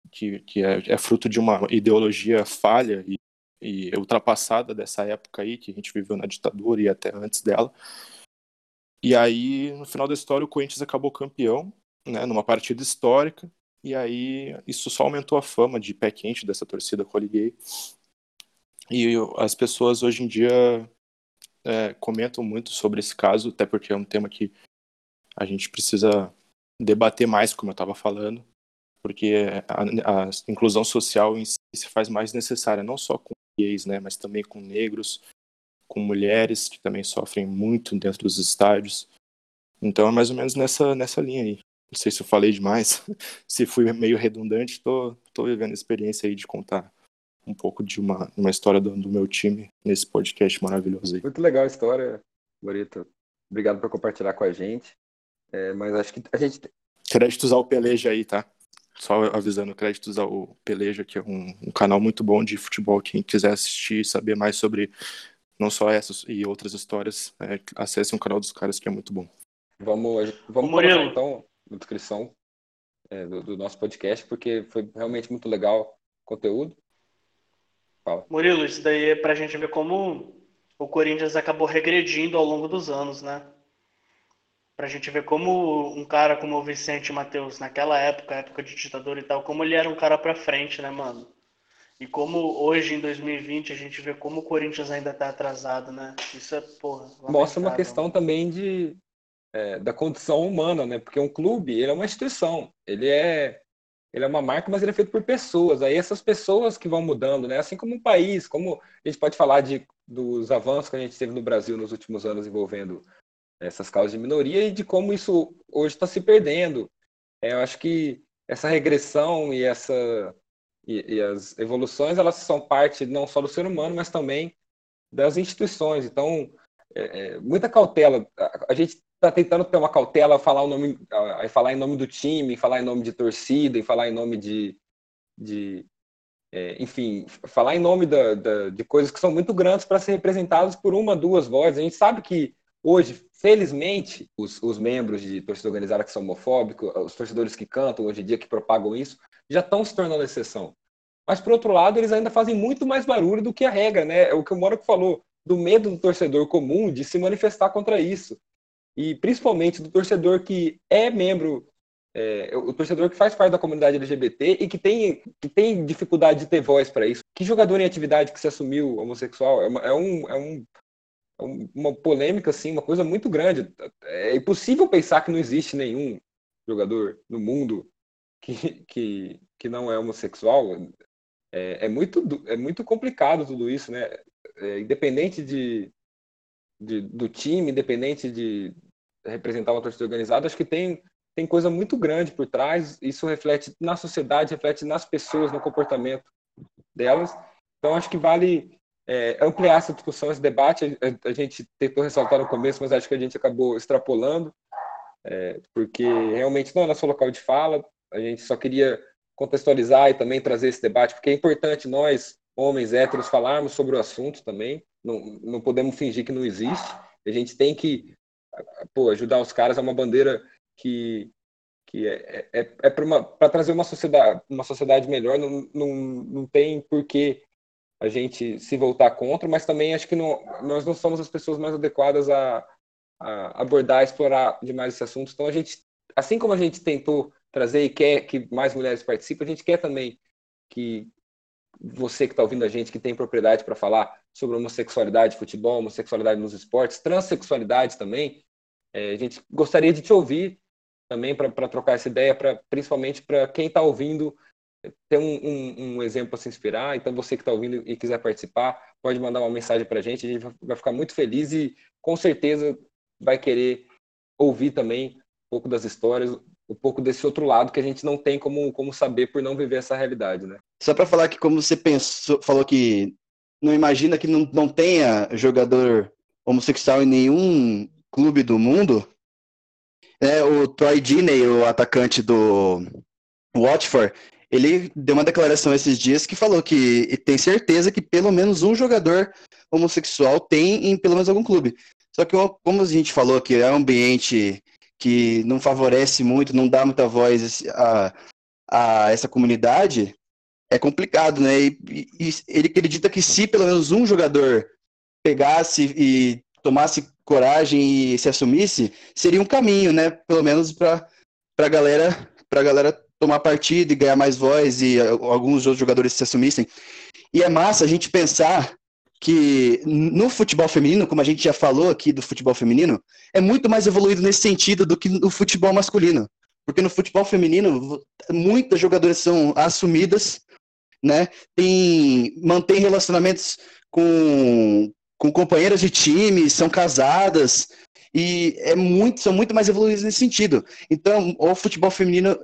que, que é, é, fruto de uma ideologia falha e, e, ultrapassada dessa época aí, que a gente viveu na ditadura e até antes dela. E aí, no final da história, o Corinthians acabou campeão, né, numa partida histórica, e aí isso só aumentou a fama de pé quente dessa torcida coliguei. E as pessoas hoje em dia é, comentam muito sobre esse caso, até porque é um tema que a gente precisa debater mais, como eu estava falando, porque a, a, inclusão social em si se faz mais necessária, não só com gays, né, mas também com negros, com mulheres que também sofrem muito dentro dos estádios, Então é mais ou menos nessa, nessa linha aí. Não sei se eu falei demais, se fui meio redundante, tô, tô vivendo a experiência aí de contar um pouco de uma, uma história do, do meu time nesse podcast maravilhoso aí. Muito legal a história, Morito. Obrigado por compartilhar com a gente. É, mas acho que a gente. Créditos ao Peleja aí, tá? Só avisando, créditos ao Peleja, que é um, um canal muito bom de futebol. Quem quiser assistir e saber mais sobre não só essas e outras histórias, é, acesse o canal dos caras que é muito bom. Vamos, vamos colocar então na descrição é, do, do, nosso podcast, porque foi realmente muito legal o conteúdo. Fala. Murilo, isso daí é pra gente ver como o Corinthians acabou regredindo ao longo dos anos, né? Pra gente ver como um cara como o Vicente Matheus, naquela época, época de ditadura e tal, como ele era um cara pra frente, né, mano? E como hoje, em 2020, a gente vê como o Corinthians ainda tá atrasado, né? Isso é, porra. Lamentável. Mostra uma questão também de, é, da condição humana, né? Porque um clube, ele é uma instituição. Ele é ele é uma marca, mas ele é feito por pessoas. Aí essas pessoas que vão mudando, né? Assim como um país, como a gente pode falar de, dos avanços que a gente teve no Brasil nos últimos anos envolvendo essas causas de minoria e de como isso hoje está se perdendo. É, eu acho que essa regressão e essa e, e, as evoluções elas são parte não só do ser humano, mas também das instituições. Então, é, é, muita cautela. A, a gente está tentando ter uma cautela, falar o nome, a, falar em nome do time, falar em nome de torcida, e falar em nome de, de é, enfim, falar em nome da, da, de coisas que são muito grandes para ser representadas por uma, duas vozes. A gente sabe que hoje, felizmente, os, os membros de torcida organizada que são homofóbicos, os torcedores que cantam hoje em dia, que propagam isso, já estão se tornando exceção. Mas, por outro lado, eles ainda fazem muito mais barulho do que a regra, né? É o que o Mônaco falou, do medo do torcedor comum de se manifestar contra isso e principalmente do torcedor que é membro, é, o torcedor que faz parte da comunidade LGBT e que tem, que tem dificuldade de ter voz para isso. Que jogador em atividade que se assumiu homossexual é, uma, é, um, é, um, uma polêmica, assim, uma coisa muito grande. É impossível pensar que não existe nenhum jogador no mundo que, que, que não é homossexual. É, é, muito, é muito complicado tudo isso, né? É, independente de, de, do time, independente de representar uma torcida organizada, acho que tem, tem coisa muito grande por trás. Isso reflete na sociedade, reflete nas pessoas, no comportamento delas. Então, acho que vale é, ampliar essa discussão, esse debate. A, a, gente tentou ressaltar no começo, mas acho que a gente acabou extrapolando, é, porque realmente não é nosso local de fala. A gente só queria contextualizar e também trazer esse debate, porque é importante nós, homens héteros, falarmos sobre o assunto também. Não, não podemos fingir que não existe. A gente tem que pô, ajudar os caras é uma bandeira que, que é, é, é, é para trazer uma sociedade, uma sociedade melhor. Não, não, não tem por que a gente se voltar contra, mas também acho que não, nós não somos as pessoas mais adequadas a, a abordar, explorar demais esse assunto. Então a gente, assim como a gente tentou trazer e quer que mais mulheres participem, a gente quer também que você que está ouvindo a gente, que tem propriedade para falar sobre homossexualidade, futebol, homossexualidade nos esportes, transexualidade também, é, a gente gostaria de te ouvir também para trocar essa ideia, pra, principalmente para quem está ouvindo ter um, um, um, exemplo a se inspirar. Então, você que está ouvindo e quiser participar, pode mandar uma mensagem para a gente. A gente vai ficar muito feliz e com certeza vai querer ouvir também um pouco das histórias, um pouco desse outro lado que a gente não tem como, como saber por não viver essa realidade, né? Só para falar que como você pensou, falou que não imagina que não, não tenha jogador homossexual em nenhum clube do mundo, é, o Troy Deeney, o atacante do Watford, ele deu uma declaração esses dias que falou que tem certeza que pelo menos um jogador homossexual tem em pelo menos algum clube. Só que como a gente falou que é um ambiente que não favorece muito, não dá muita voz a, a essa comunidade, é complicado, né? E, e, ele acredita que se pelo menos um jogador pegasse e tomasse coragem e se assumisse, seria um caminho, né? Pelo menos para a galera, para galera tomar partido e ganhar mais voz e alguns outros jogadores se assumissem. E é massa a gente pensar que no futebol feminino, como a gente já falou aqui do futebol feminino, é muito mais evoluído nesse sentido do que no futebol masculino. Porque no futebol feminino, muitas jogadoras são assumidas né? Tem, mantém relacionamentos com, com companheiras de time, são casadas. e é muito, são muito mais evoluídos nesse sentido. Então, o futebol feminino,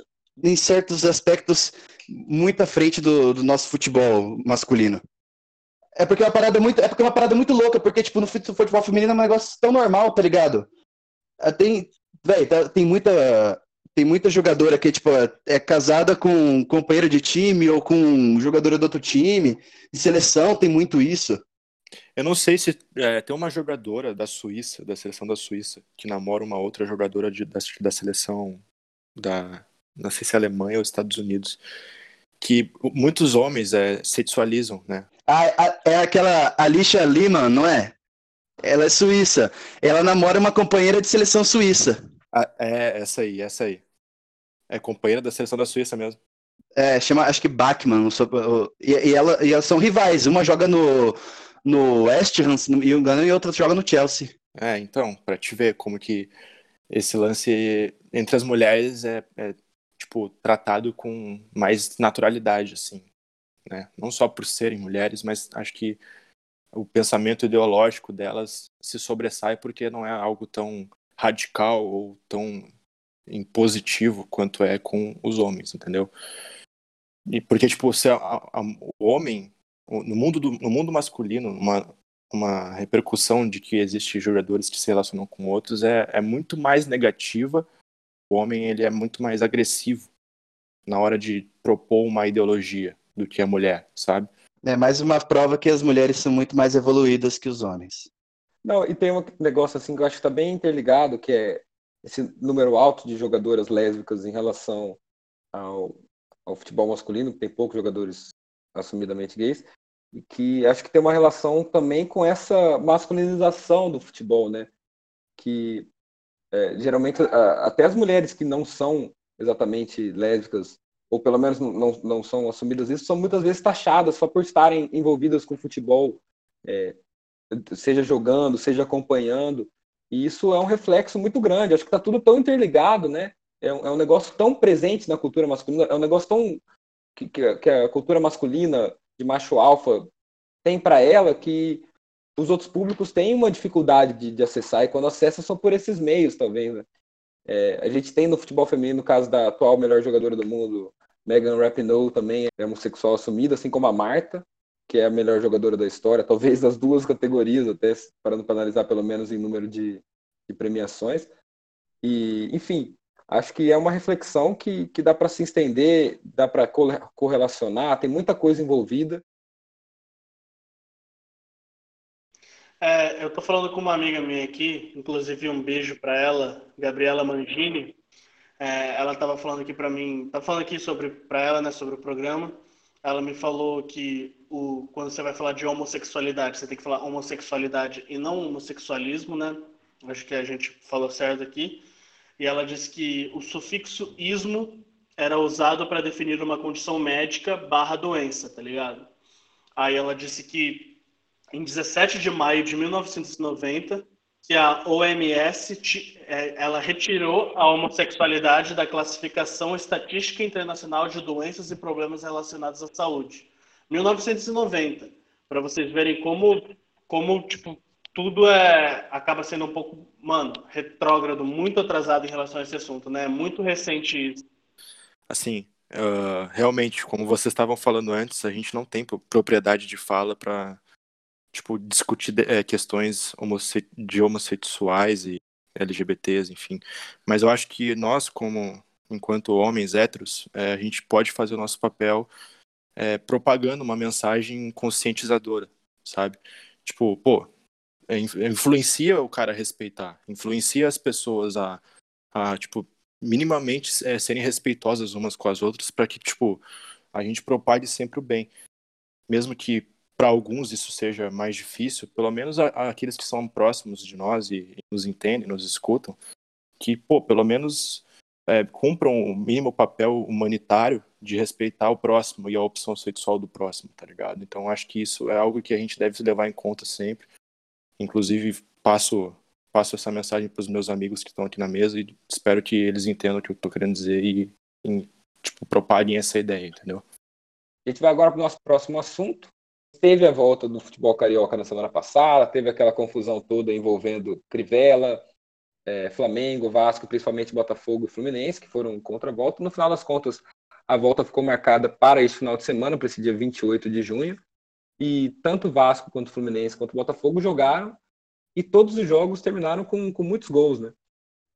em certos aspectos, muito à frente do, do nosso futebol masculino. É porque é uma parada muito, é porque é uma parada muito louca, porque tipo no futebol feminino é um negócio tão normal, tá ligado? Ah, tem, velho, tá, tem muita tem muita jogadora que tipo é casada com um companheiro de time ou com jogadora do outro time. De seleção tem muito isso. Eu não sei se é, tem uma jogadora da Suíça, da seleção da Suíça, que namora uma outra jogadora de, da, da seleção da não sei se é Alemanha ou Estados Unidos, que muitos homens é, sexualizam, né? é aquela Alicia Lima, não é? Ela é suíça. Ela namora uma companheira de seleção suíça. Ah, é, essa aí, essa aí. É companheira da seleção da Suíça mesmo. É, chama, acho que Bachmann. E, e, ela, e elas são rivais. Uma joga no, no West Ham, se não me engano, e outra joga no Chelsea. É, então, para te ver como que esse lance entre as mulheres é, é, tipo, tratado com mais naturalidade, assim né? Não só por serem mulheres, mas acho que o pensamento ideológico delas se sobressai porque não é algo tão radical ou tão impositivo quanto é com os homens, entendeu? E porque tipo, se a, a, o homem no mundo do, no mundo masculino, uma uma repercussão de que existe jogadores que se relacionam com outros é, é muito mais negativa. O homem ele é muito mais agressivo na hora de propor uma ideologia, do que a mulher, sabe? É mais uma prova que as mulheres são muito mais evoluídas que os homens. Não, e tem um negócio assim que eu acho que está bem interligado, que é esse número alto de jogadoras lésbicas em relação ao, ao futebol masculino, que tem poucos jogadores assumidamente gays, e que acho que tem uma relação também com essa masculinização do futebol, né? Que é, geralmente até as mulheres que não são exatamente lésbicas ou pelo menos não, não são assumidas isso, são muitas vezes taxadas só por estarem envolvidas com futebol, é, seja jogando, seja acompanhando. E isso é um reflexo muito grande. Acho que está tudo tão interligado, né? É um, é um, negócio tão presente na cultura masculina, é um negócio tão que, que a cultura masculina de macho alfa tem para ela que os outros públicos têm uma dificuldade de, de acessar e quando acessa são por esses meios, talvez. Né? É, a gente tem no futebol feminino, no caso da atual melhor jogadora do mundo, Megan Rapinoe, também é homossexual assumida, assim como a Marta, que é a melhor jogadora da história, talvez das duas categorias, até parando para analisar pelo menos em número de, de premiações. E, enfim, acho que é uma reflexão que, que dá para se estender, dá para correlacionar, tem muita coisa envolvida. É, eu tô falando com uma amiga minha aqui, inclusive um beijo para ela, Gabriela Mangini. É, ela estava falando aqui para mim, tá falando aqui sobre para ela, né, sobre o programa. Ela me falou que o, quando você vai falar de homossexualidade, você tem que falar homossexualidade e não homossexualismo, né? Acho que a gente falou certo aqui. E ela disse que o sufixo ismo era usado para definir uma condição médica barra doença, tá ligado? Aí ela disse que em 17 de maio de 1990, que a OMS é, ela retirou a homossexualidade da classificação estatística internacional de doenças e problemas relacionados à saúde. 1990, para vocês verem como como tipo tudo é acaba sendo um pouco, mano, retrógrado, muito atrasado em relação a esse assunto, né? É muito recente isso. Assim, uh, realmente, como vocês estavam falando antes, a gente não tem propriedade de fala para tipo, discutir é, questões homosse de homossexuais e LGBTs, enfim. Mas eu acho que nós, como enquanto homens héteros, é, a gente pode fazer o nosso papel é, propagando uma mensagem conscientizadora, sabe? Tipo, pô, é, influencia o cara a respeitar, influencia as pessoas a, a tipo, minimamente é, serem respeitosas umas com as outras para que, tipo, a gente propague sempre o bem. Mesmo que para alguns isso seja mais difícil, pelo menos a, a, aqueles que são próximos de nós e, e, nos entendem, nos escutam, que, pô, pelo menos é, cumpram o mínimo papel humanitário de respeitar o próximo e a opção sexual do próximo, tá ligado? Então acho que isso é algo que a gente deve levar em conta sempre. Inclusive, passo passo essa mensagem para os meus amigos que estão aqui na mesa e espero que eles entendam o que eu estou querendo dizer e, e tipo, propaguem essa ideia, entendeu? A gente vai agora para o nosso próximo assunto, Teve a volta do futebol carioca na semana passada, teve aquela confusão toda envolvendo Crivella, é, Flamengo, Vasco, principalmente Botafogo e Fluminense, que foram contra a volta. No final das contas, a volta ficou marcada para esse final de semana, para esse dia 28 de junho. E tanto Vasco quanto Fluminense quanto Botafogo jogaram e todos os jogos terminaram com, com muitos gols, né?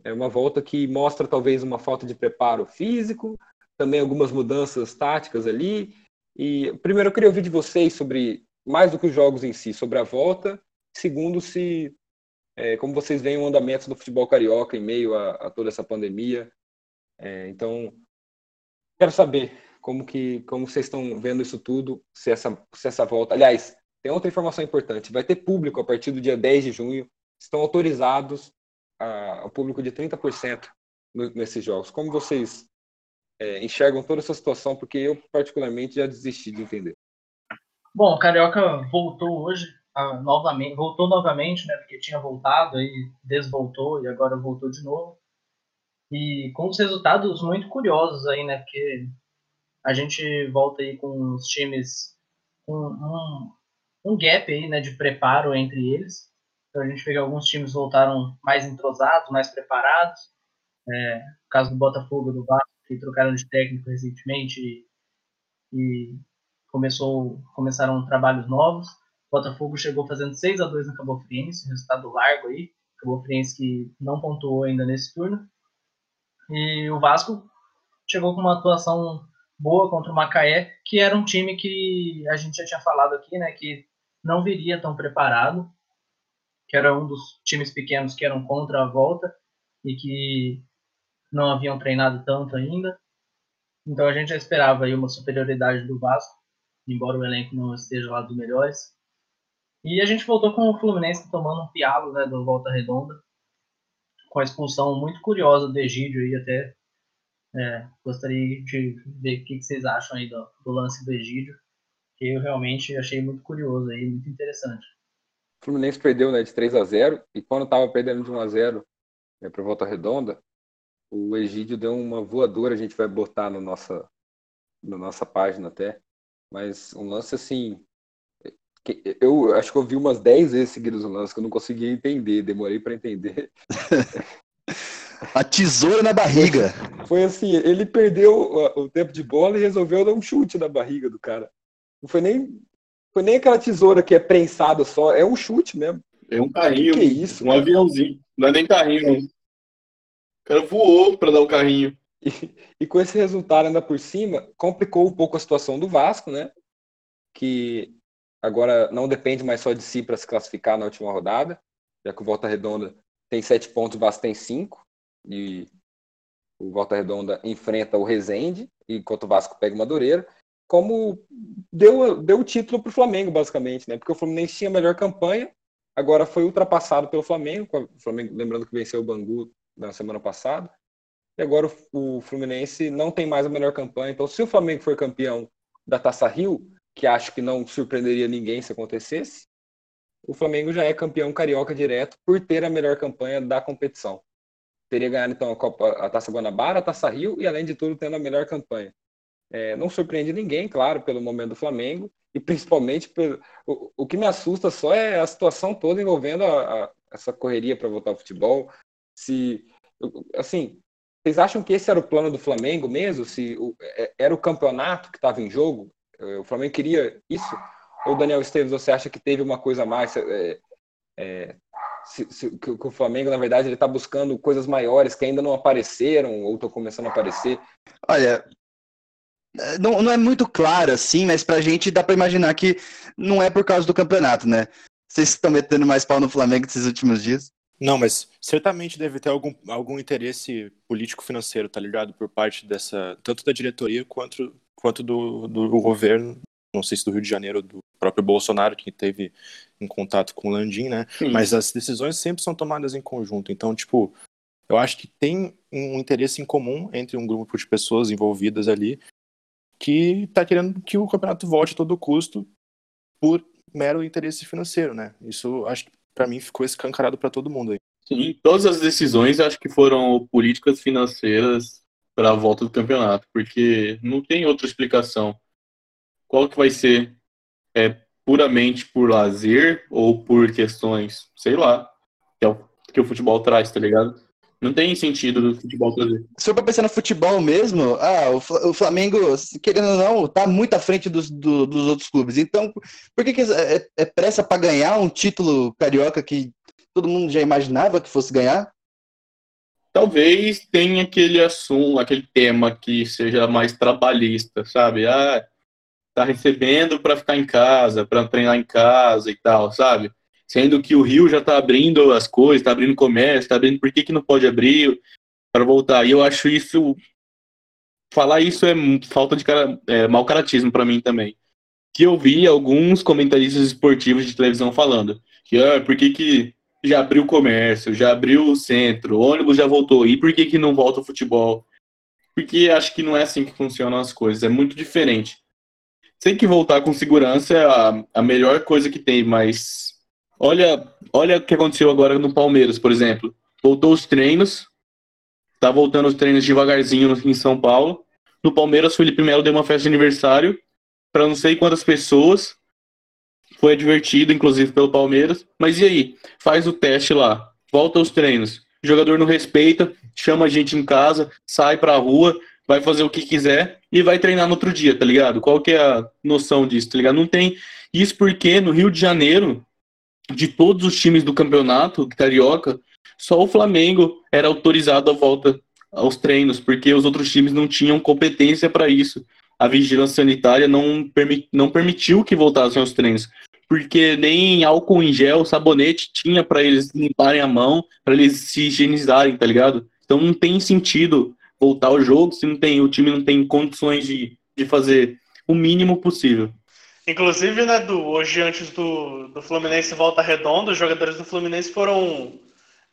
É uma volta que mostra talvez uma falta de preparo físico, também algumas mudanças táticas ali. E primeiro eu queria ouvir de vocês sobre mais do que os jogos em si, sobre a volta. Segundo, se é, como vocês veem o andamento do futebol carioca em meio a, a toda essa pandemia. É, então, quero saber como que como vocês estão vendo isso tudo, se essa, se essa volta. Aliás, tem outra informação importante: vai ter público a partir do dia 10 de junho, estão autorizados a, público de 30% no, nesses jogos. Como vocês é, enxergam toda essa situação? Porque eu, particularmente, já desisti de entender. Bom, o Carioca voltou hoje, uh, novamente, voltou novamente, né? Porque tinha voltado, aí desvoltou e agora voltou de novo. E com os resultados muito curiosos aí, né? Porque a gente volta aí com os times com um, um gap aí, né, de preparo entre eles. Então a gente vê que alguns times voltaram mais entrosados, mais preparados. É, no caso do Botafogo do Vasco, que trocaram de técnico recentemente e, e começou, começaram trabalhos novos. O Botafogo chegou fazendo 6 a 2 na Cabo Friense, resultado largo aí. Cabo Friense que não pontuou ainda nesse turno. E o Vasco chegou com uma atuação boa contra o Macaé, que era um time que a gente já tinha falado aqui, né, que não viria tão preparado, que era um dos times pequenos que eram contra a volta e que não haviam treinado tanto ainda. Então a gente já esperava aí uma superioridade do Vasco, embora o elenco não esteja lá dos melhores. E a gente voltou com o Fluminense tomando um pialo né, do Volta Redonda, com a expulsão muito curiosa do Egídio aí até. É, gostaria de ver o que vocês acham aí do, do lance do Egídio, que eu realmente achei muito curioso aí, muito interessante. O Fluminense perdeu né, de 3 a 0 e quando estava perdendo de 1 a 0 né, para Volta Redonda, o Egídio deu uma voadora, a gente vai botar no nossa, na nossa página até. Mas um lance assim. Eu acho que eu vi umas 10 vezes seguidos o lance que eu não conseguia entender, demorei para entender. A tesoura na barriga. Foi, assim, ele perdeu o, o tempo de bola e resolveu dar um chute na barriga do cara. Não foi nem, foi nem aquela tesoura que é prensada só, é um chute mesmo. É um carrinho. Que, que é isso? Um cara? aviãozinho. Não é nem carrinho, não. Cara voou para dar um carrinho. E, e, com esse resultado ainda por cima, complicou um pouco a situação do Vasco, né? Que agora não depende mais só de si para se classificar na última rodada, já que o Volta Redonda tem sete pontos, o Vasco tem cinco, e o Volta Redonda enfrenta o Rezende, enquanto o Vasco pega o Madureira, como deu, deu o título para o Flamengo, basicamente, né? Porque o Fluminense tinha a melhor campanha, agora foi ultrapassado pelo Flamengo, Flamengo lembrando que venceu o Bangu na semana passada, e agora o, o Fluminense não tem mais a melhor campanha. Então, se o Flamengo for campeão da Taça Rio, que acho que não surpreenderia ninguém se acontecesse, o Flamengo já é campeão carioca direto por ter a melhor campanha da competição. Teria ganhado então a Copa, a Taça Guanabara, a Taça Rio e além de tudo tendo a melhor campanha. É, não surpreende ninguém, claro, pelo momento do Flamengo e principalmente pelo, o, o que me assusta só é a situação toda envolvendo a, a, essa correria para voltar ao futebol. Se assim, vocês acham que esse era o plano do Flamengo mesmo? Se o, é, era o campeonato que estava em jogo? É, o Flamengo queria isso? Ou Daniel Esteves, você acha que teve uma coisa a mais? É, é, se, se, que, o Flamengo, na verdade, ele está buscando coisas maiores que ainda não apareceram ou estão começando a aparecer? Olha, não, não é muito claro assim, mas para a gente dá para imaginar que não é por causa do campeonato, né? Vocês estão metendo mais pau no Flamengo esses últimos dias? Não, mas certamente deve ter algum, algum interesse político-financeiro, tá ligado? Por parte dessa, tanto da diretoria quanto, quanto do, do governo, não sei se do Rio de Janeiro, do próprio Bolsonaro, que teve em contato com o Landim, né? Sim. Mas as decisões sempre são tomadas em conjunto. Então, tipo, eu acho que tem um interesse em comum entre um grupo de pessoas envolvidas ali que tá querendo que o campeonato volte a todo custo por mero interesse financeiro, né? Isso acho que para mim ficou escancarado para todo mundo aí. Sim, todas as decisões acho que foram políticas financeiras para a volta do campeonato, porque não tem outra explicação. Qual que vai ser? É puramente por lazer ou por questões, sei lá, que é o que o futebol traz, tá ligado? Não tem sentido do futebol trazer. Se for pra pensar no futebol mesmo, ah, o Fla- o Flamengo, querendo ou não, tá muito à frente dos, do- dos outros clubes. Então, por que, que é, é pressa pra ganhar um título carioca que todo mundo já imaginava que fosse ganhar? Talvez tenha aquele assunto, aquele tema que seja mais trabalhista, sabe? Ah, tá recebendo para ficar em casa, para treinar em casa e tal, sabe? Sendo que o Rio já tá abrindo as coisas, tá abrindo comércio, tá abrindo, por que, que não pode abrir para voltar? E eu acho isso. Falar isso é falta de cara, é, mau caratismo para mim também. Que eu vi alguns comentaristas esportivos de televisão falando que, ah, por que, que já abriu o comércio, já abriu o centro, o ônibus já voltou. E por que, que não volta o futebol? Porque acho que não é assim que funcionam as coisas, é muito diferente. Tem que voltar com segurança é a, a melhor coisa que tem, mas olha, olha o que aconteceu agora no Palmeiras, por exemplo. Voltou os treinos, tá voltando os treinos devagarzinho em São Paulo. No Palmeiras, Felipe Melo deu uma festa de aniversário para não sei quantas pessoas. Foi advertido, inclusive, pelo Palmeiras. Mas e aí? Faz o teste lá, volta aos treinos. O jogador não respeita, chama a gente em casa, sai pra rua, vai fazer o que quiser e vai treinar no outro dia, tá ligado? Qual que é a noção disso, tá ligado? Não tem. Isso porque no Rio de Janeiro, de todos os times do campeonato carioca, só o Flamengo era autorizado a volta aos treinos, porque os outros times não tinham competência para isso. A vigilância sanitária não, permi não permitiu que voltassem aos treinos, porque nem álcool em gel, sabonete tinha para eles limparem a mão, para eles se higienizarem, tá ligado? Então não tem sentido voltar ao jogo se não tem, o time não tem condições de, de fazer o mínimo possível. Inclusive, né, do, hoje antes do, do Fluminense volta redonda, os jogadores do Fluminense foram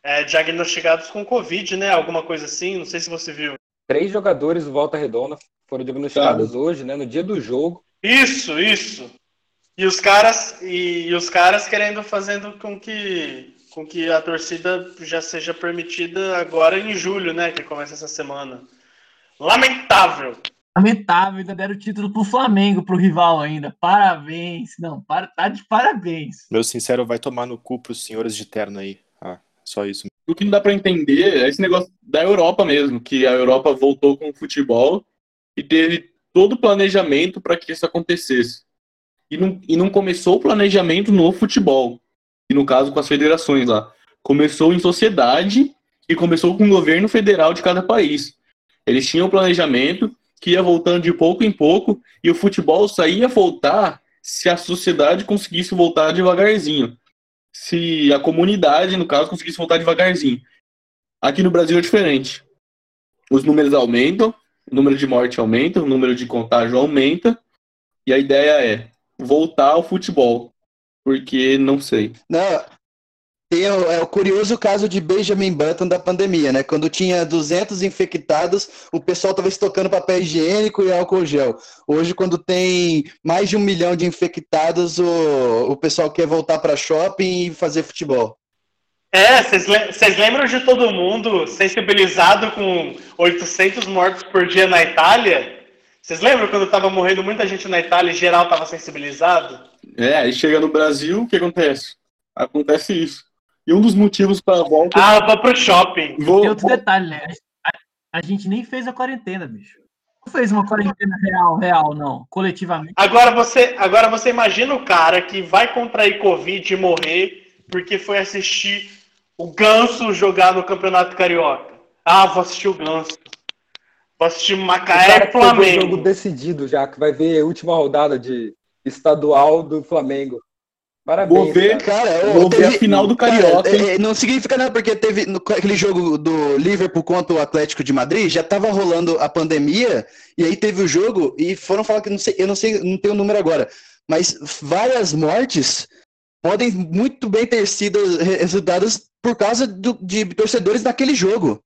é, diagnosticados com Covid, né? Alguma coisa assim, não sei se você viu. Três jogadores do Volta Redonda foram diagnosticados hoje, né? No dia do jogo. Isso, isso. E os caras e, e os caras querendo fazendo com que com que a torcida já seja permitida agora em julho, né, que começa essa semana. Lamentável. Lamentável, ainda deram o título pro Flamengo, pro rival ainda. Parabéns. Não, para, tá de parabéns. Meu sincero vai tomar no cu pros senhores de terno aí. Ah, só isso. O que não dá para entender é esse negócio da Europa mesmo, que a Europa voltou com o futebol e teve todo o planejamento para que isso acontecesse. E não, e não começou o planejamento no futebol, e no caso com as federações lá. Começou em sociedade e começou com o governo federal de cada país. Eles tinham um planejamento que ia voltando de pouco em pouco e o futebol só ia voltar se a sociedade conseguisse voltar devagarzinho se a comunidade, no caso, conseguisse voltar devagarzinho. Aqui no Brasil é diferente. Os números aumentam, o número de morte aumenta, o número de contágio aumenta, e a ideia é voltar ao futebol. Porque não sei. Não, tem o, é o curioso caso de Benjamin Button da pandemia, né? Quando tinha 200 infectados, o pessoal estava estocando papel higiênico e álcool gel. Hoje, quando tem mais de um milhão de infectados, o, o pessoal quer voltar para shopping e fazer futebol. É, vocês le- vocês lembram de todo mundo sensibilizado com 800 mortos por dia na Itália? Vocês lembram quando tava morrendo muita gente na Itália e geral tava sensibilizado? É, aí chega no Brasil, o que acontece? Acontece isso. E um dos motivos para a volta. Ah, vou pro shopping. Vou, Tem outro detalhe, né? A, a gente nem fez a quarentena, bicho. Não fez uma quarentena real, real, não. Coletivamente. Agora você, agora você imagina o cara que vai contrair Covid e morrer porque foi assistir o Ganso jogar no Campeonato Carioca. Ah, vou assistir o Ganso. Vou assistir O Macaé cara e que pegou o jogo Flamengo. decidido já, que vai ver a última rodada de estadual do Flamengo. Vou Parabéns. ver, cara. Vou ô, ver a final do Carioca. Cara, hein? é, não significa nada, porque teve no- aquele jogo do Liverpool contra o Atlético de Madrid, já tava rolando a pandemia, e aí teve o jogo, e foram falar que não sei, eu não sei, não tenho o número agora, mas várias mortes podem muito bem ter sido resultadas por causa do- de torcedores naquele jogo.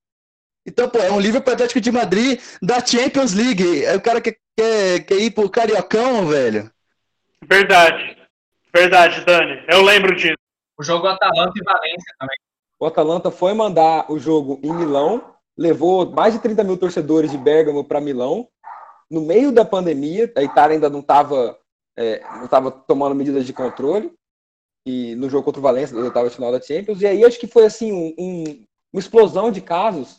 Então, pô, é um Liverpool Atlético de Madrid da Champions League. É o cara que quer, quer ir pro Cariocão, velho. Verdade. Verdade, Dani. Eu lembro disso. O jogo Atalanta e Valência também. O Atalanta foi mandar o jogo em Milão, levou mais de 30 mil torcedores de Bergamo para Milão. No meio da pandemia, a Itália ainda não estava não tava tomando medidas de controle. e no jogo contra o Valência, na oitava final da Champions, e aí acho que foi assim um, um, uma explosão de casos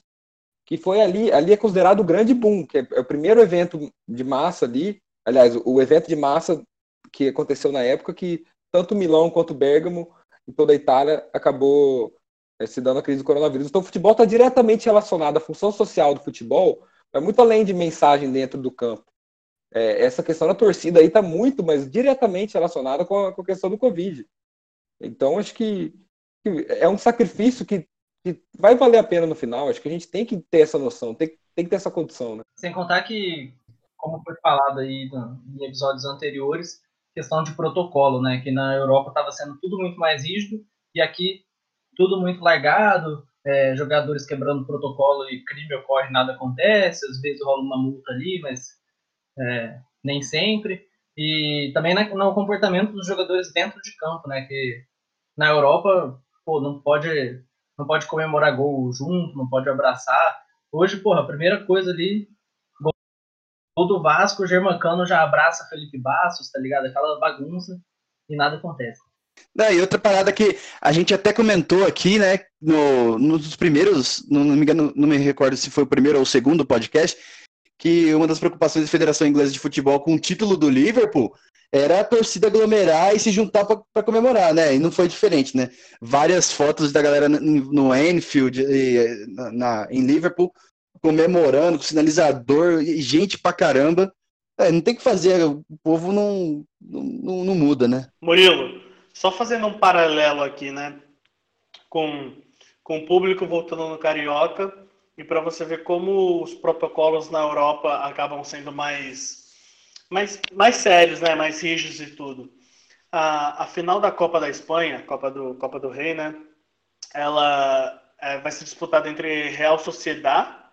que foi ali, ali é considerado o grande boom, que é, é o primeiro evento de massa ali, aliás, o, o evento de massa que aconteceu na época que tanto Milão quanto Bergamo, em toda a Itália, acabou é, se dando a crise do coronavírus. Então o futebol está diretamente relacionado à função social do futebol, é muito além de mensagem dentro do campo. É, essa questão da torcida aí está muito, mas diretamente relacionada com a, com a questão do Covid. Então, acho que, que é um sacrifício que, que, vai valer a pena no final. Acho que a gente tem que ter essa noção, tem, tem que ter essa condição. Né? Sem contar que, como foi falado aí em episódios anteriores, questão de protocolo, né? Que na Europa estava sendo tudo muito mais rígido e aqui tudo muito largado, é, jogadores quebrando protocolo e crime ocorre, nada acontece, às vezes rola uma multa ali, mas é, nem sempre. E também no comportamento dos jogadores dentro de campo, né? Que na Europa, pô, não pode, não pode comemorar gol junto, não pode abraçar. Hoje, porra, a primeira coisa ali, gol do Vasco, o Germancano já abraça Felipe Bastos, tá ligado? Aquela bagunça e nada acontece. Não, e outra parada que a gente até comentou aqui, né, no, nos primeiros, não, não me engano, não me recordo se foi o primeiro ou o segundo podcast, que uma das preocupações da Federação Inglesa de Futebol com o título do Liverpool era a torcida aglomerar e se juntar para comemorar, né? E não foi diferente, né? Várias fotos da galera no Anfield, e, na, na, em Liverpool, comemorando, com sinalizador, gente pra caramba. É, não tem que fazer, o povo não, não, não muda, né? Murilo, só fazendo um paralelo aqui, né? Com, com o público voltando no Carioca, e para você ver como os protocolos na Europa acabam sendo mais, mais, mais sérios, né? mais rígidos e tudo. A, a final da Copa da Espanha, Copa do, Copa do Rei, né? ela é, vai ser disputada entre Real Sociedad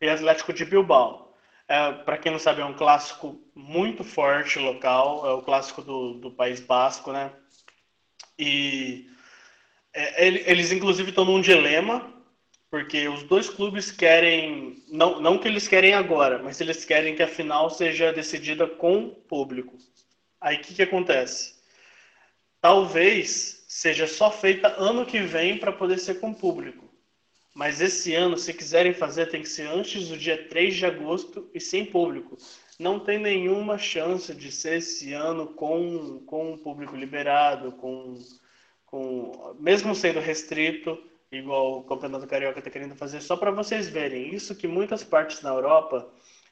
e Atlético de Bilbao. É, para quem não sabe, é um clássico muito forte local, é o clássico do, do País Basco, né? E é, eles, inclusive, estão num dilema, porque os dois clubes querem, não, não que eles querem agora, mas eles querem que a final seja decidida com público. Aí o que, que acontece? Talvez seja só feita ano que vem para poder ser com público. Mas esse ano, se quiserem fazer, tem que ser antes do dia 3 de agosto e sem público. Não tem nenhuma chance de ser esse ano com, com o público liberado, com, com mesmo sendo restrito igual o Campeonato Carioca está querendo fazer, só para vocês verem. Isso que muitas partes na Europa,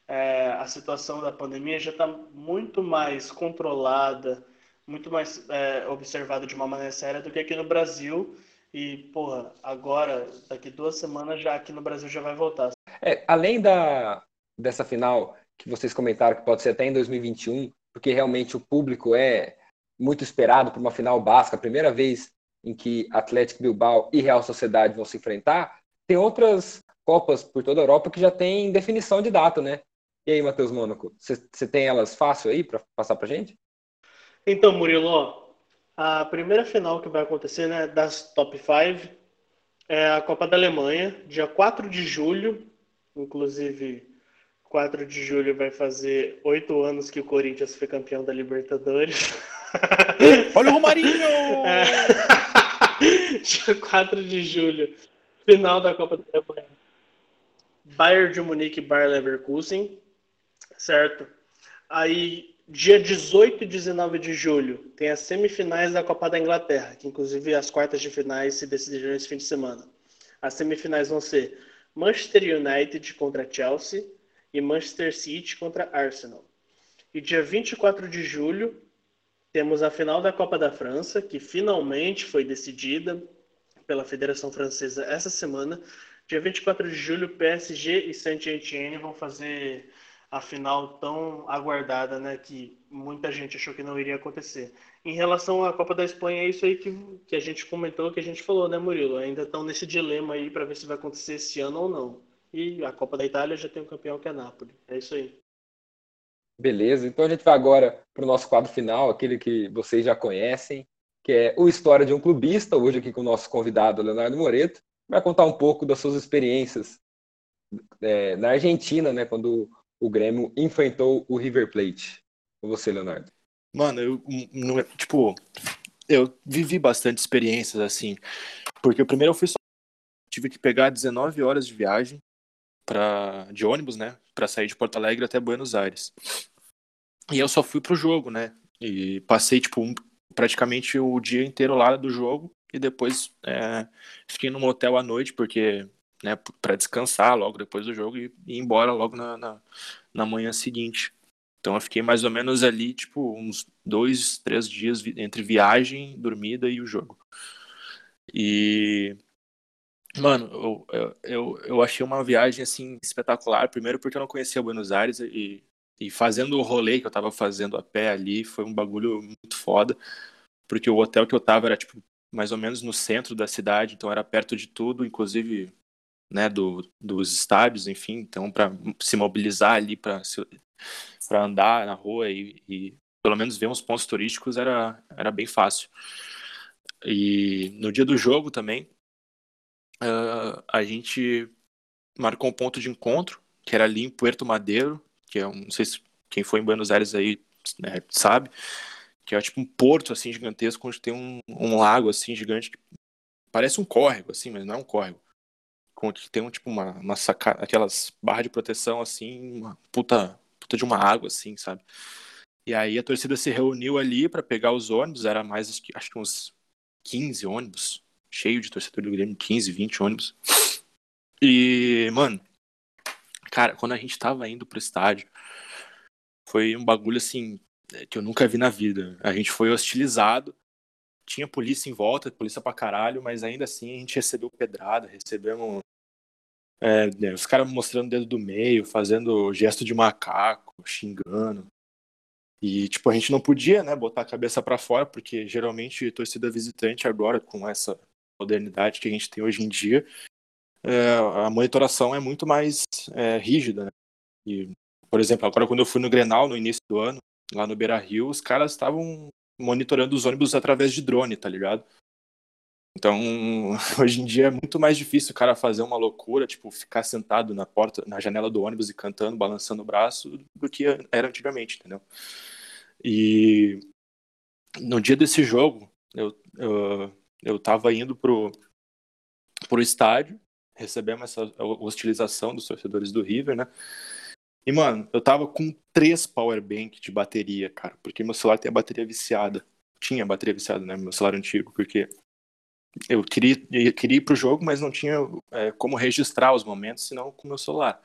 é, a situação da pandemia já está muito mais controlada, muito mais é, observada de uma maneira séria do que aqui no Brasil. E, porra, agora, daqui duas semanas, já aqui no Brasil já vai voltar. É, além da, dessa final que vocês comentaram, que pode ser até em 2021, porque realmente o público é muito esperado para uma final básica, a primeira vez em que Atlético Bilbao e Real Sociedade vão se enfrentar, tem outras Copas por toda a Europa que já tem definição de data, né? E aí, Matheus Mônaco, você tem elas fácil aí para passar para gente? Então, Murilo, a primeira final que vai acontecer, né, das top 5 é a Copa da Alemanha, dia 4 de julho, inclusive 4 de julho vai fazer oito anos que o Corinthians foi campeão da Libertadores. Olha o Romarinho! É. Dia 4 de julho, final da Copa do Alemanha. Bayern de Munique e Bayer Leverkusen, certo? Aí, dia 18 e 19 de julho, tem as semifinais da Copa da Inglaterra, que inclusive as quartas de finais se decidiram esse fim de semana. As semifinais vão ser Manchester United contra Chelsea e Manchester City contra Arsenal. E dia 24 de julho, temos a final da Copa da França, que finalmente foi decidida pela Federação Francesa essa semana. Dia 24 de julho, PSG e Saint-Étienne vão fazer a final tão aguardada, né, que muita gente achou que não iria acontecer. Em relação à Copa da Espanha, é isso aí que, que a gente comentou, que a gente falou, né, Murilo? Ainda estão nesse dilema aí para ver se vai acontecer esse ano ou não. E a Copa da Itália já tem um campeão que é Nápoles. É isso aí. Beleza, então a gente vai agora para o nosso quadro final, aquele que vocês já conhecem, que é o História de um Clubista, hoje aqui com o nosso convidado Leonardo Moreto, vai contar um pouco das suas experiências é, na Argentina, né, quando o Grêmio enfrentou o River Plate. Você, Leonardo. Mano, eu, não, tipo, eu vivi bastante experiências assim, porque o primeiro eu fui só tive que pegar 19 horas de viagem para de ônibus, né, para sair de Porto Alegre até Buenos Aires. E eu só fui pro jogo, né? E passei tipo um, praticamente o dia inteiro lá do jogo e depois é, fiquei num hotel à noite porque né, para descansar logo depois do jogo e ir embora logo na, na, na manhã seguinte. Então eu fiquei mais ou menos ali, tipo, uns dois, três dias entre viagem, dormida e o jogo. E. Mano, eu, eu, eu achei uma viagem, assim, espetacular. Primeiro porque eu não conhecia Buenos Aires e, e fazendo o rolê que eu tava fazendo a pé ali, foi um bagulho muito foda. Porque o hotel que eu tava era, tipo, mais ou menos no centro da cidade, então era perto de tudo, inclusive né, do, dos estádios, enfim, então para se mobilizar ali para para andar na rua e, e, pelo menos ver uns pontos turísticos era, era bem fácil. E no dia do jogo também, uh, a gente marcou um ponto de encontro, que era ali em Puerto Madeiro, que é um, não sei se quem foi em Buenos Aires aí né, sabe, que é tipo um porto assim gigantesco onde tem um, um lago assim gigante que parece um córrego assim, mas não é um córrego. Que tem um tipo uma, uma aquelas barras de proteção assim, uma puta puta de uma água, assim, sabe? E aí a torcida se reuniu ali para pegar os ônibus, era mais, acho que uns 15 ônibus, cheio de torcedor do Grêmio, 15, 20 ônibus. E, mano, cara, quando a gente tava indo pro estádio, foi um bagulho assim que eu nunca vi na vida. A gente foi hostilizado, tinha polícia em volta, polícia pra caralho, mas ainda assim a gente recebeu pedrada, recebemos é, né, os caras mostrando o dedo do meio, fazendo gesto de macaco, xingando. E, tipo, a gente não podia, né, botar a cabeça para fora, porque geralmente torcida visitante agora, com essa modernidade que a gente tem hoje em dia, é, a monitoração é muito mais é, rígida, né? E, por exemplo, agora quando eu fui no Grenal, no início do ano, lá no Beira Rio, os caras estavam monitorando os ônibus através de drone, tá ligado? Então, hoje em dia é muito mais difícil o cara fazer uma loucura, tipo, ficar sentado na porta, na janela do ônibus e cantando, balançando o braço, do que era antigamente, entendeu? E no dia desse jogo, eu, eu, eu tava indo pro, pro estádio, recebemos essa hostilização dos torcedores do River, né? E, mano, eu tava com três power bank de bateria, cara, porque meu celular tem a bateria viciada. Tinha bateria viciada, né? Meu celular antigo, porque eu queria, eu queria ir pro jogo, mas não tinha é, como registrar os momentos, senão com o meu celular.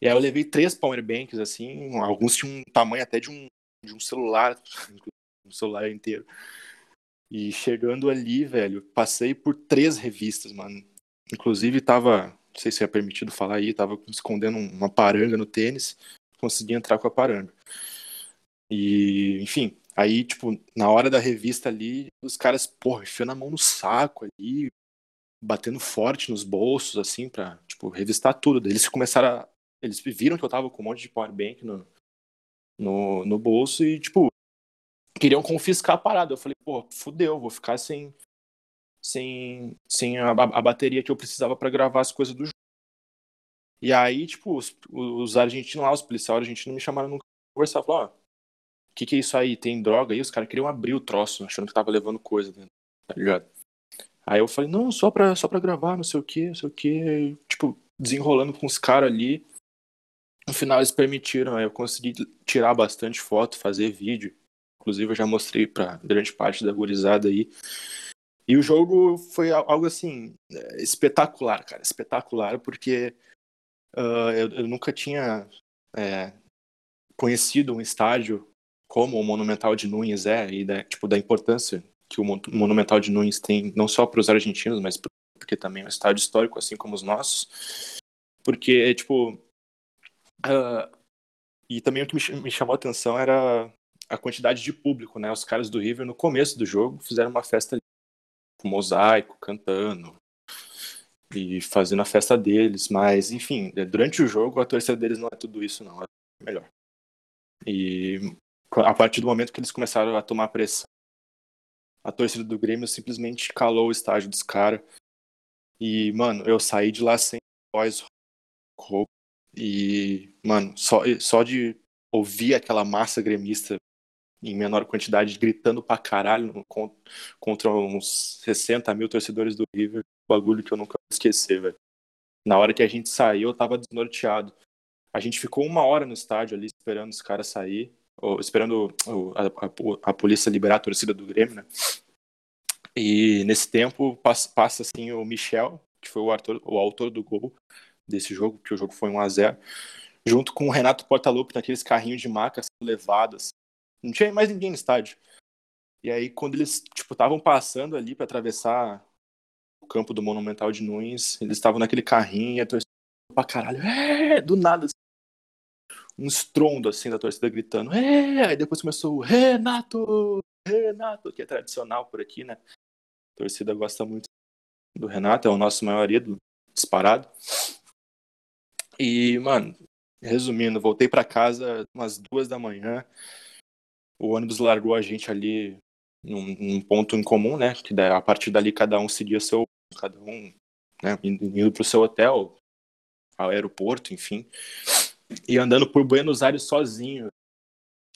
E aí eu levei três powerbanks, assim, alguns tinham um tamanho até de um, de um celular, um celular inteiro. E chegando ali, velho, passei por três revistas, mano. Inclusive tava, não sei se é permitido falar aí, tava escondendo uma paranga no tênis, consegui entrar com a paranga. E, enfim, Aí, tipo, na hora da revista ali, os caras, porra, enfiou na mão no saco ali, batendo forte nos bolsos, assim, pra, tipo, revistar tudo. Eles começaram a. Eles viram que eu tava com um monte de powerbank no, no, no bolso e, tipo, queriam confiscar a parada. Eu falei, pô, fudeu, vou ficar sem, sem, sem a, a bateria que eu precisava para gravar as coisas do jogo. E aí, tipo, os, os argentinos lá, os policiais argentinos me chamaram no conversar, falaram, ó, que que é isso aí? Tem droga aí? Os caras queriam abrir o troço, achando que tava levando coisa dentro, tá ligado? Aí eu falei, não, só pra, só pra gravar, não sei o que, não sei o que. Tipo, desenrolando com os caras ali. No final eles permitiram, aí eu consegui tirar bastante foto, fazer vídeo. Inclusive eu já mostrei pra grande parte da gurizada aí. E o jogo foi algo assim, é, espetacular, cara, espetacular, porque uh, eu, eu, nunca tinha é, conhecido um estádio como o Monumental de Nunes é e da, tipo, da importância que o Monumental de Nunes tem, não só para os argentinos, mas porque também é um estádio histórico, assim como os nossos. Porque, tipo. Uh, e também o que me, me chamou a atenção era a quantidade de público, né? Os caras do River, no começo do jogo, fizeram uma festa com mosaico, cantando e fazendo a festa deles, mas, enfim, durante o jogo, a torcida deles não é tudo isso, não. É melhor. E a partir do momento que eles começaram a tomar pressão, a torcida do Grêmio simplesmente calou o estágio dos caras. E, mano, eu saí de lá sem voz roupa. E, mano, só, só de ouvir aquela massa gremista em menor quantidade, gritando pra caralho contra uns 60 mil torcedores do River. Bagulho que eu nunca vou esquecer, velho. Na hora que a gente saiu, eu tava desnorteado. A gente ficou uma hora no estádio ali esperando os caras sair, esperando a, a, a, polícia liberar a torcida do Grêmio, né? E nesse tempo passa, passa assim o Michel, que foi o autor, o autor do gol desse jogo, que o jogo foi 1 a 0 junto com o Renato Portaluppi naqueles carrinhos de maca levados. Não tinha mais ninguém no estádio. E aí, quando eles, tipo, estavam passando ali para atravessar o campo do Monumental de Nunes, eles estavam naquele carrinho e a torcida pra caralho, é, do nada, assim, um estrondo, assim, da torcida gritando, é, aí depois começou o Renato, Renato, que é tradicional por aqui, né? A torcida gosta muito do Renato, é o nosso maior ídolo, disparado. E, mano, resumindo, voltei para casa umas duas da manhã, o ônibus largou a gente ali num, num, ponto em comum, né? Que a partir dali cada um seguia seu, cada um, né? Indo pro seu hotel, ao aeroporto, enfim, e andando por Buenos Aires sozinho.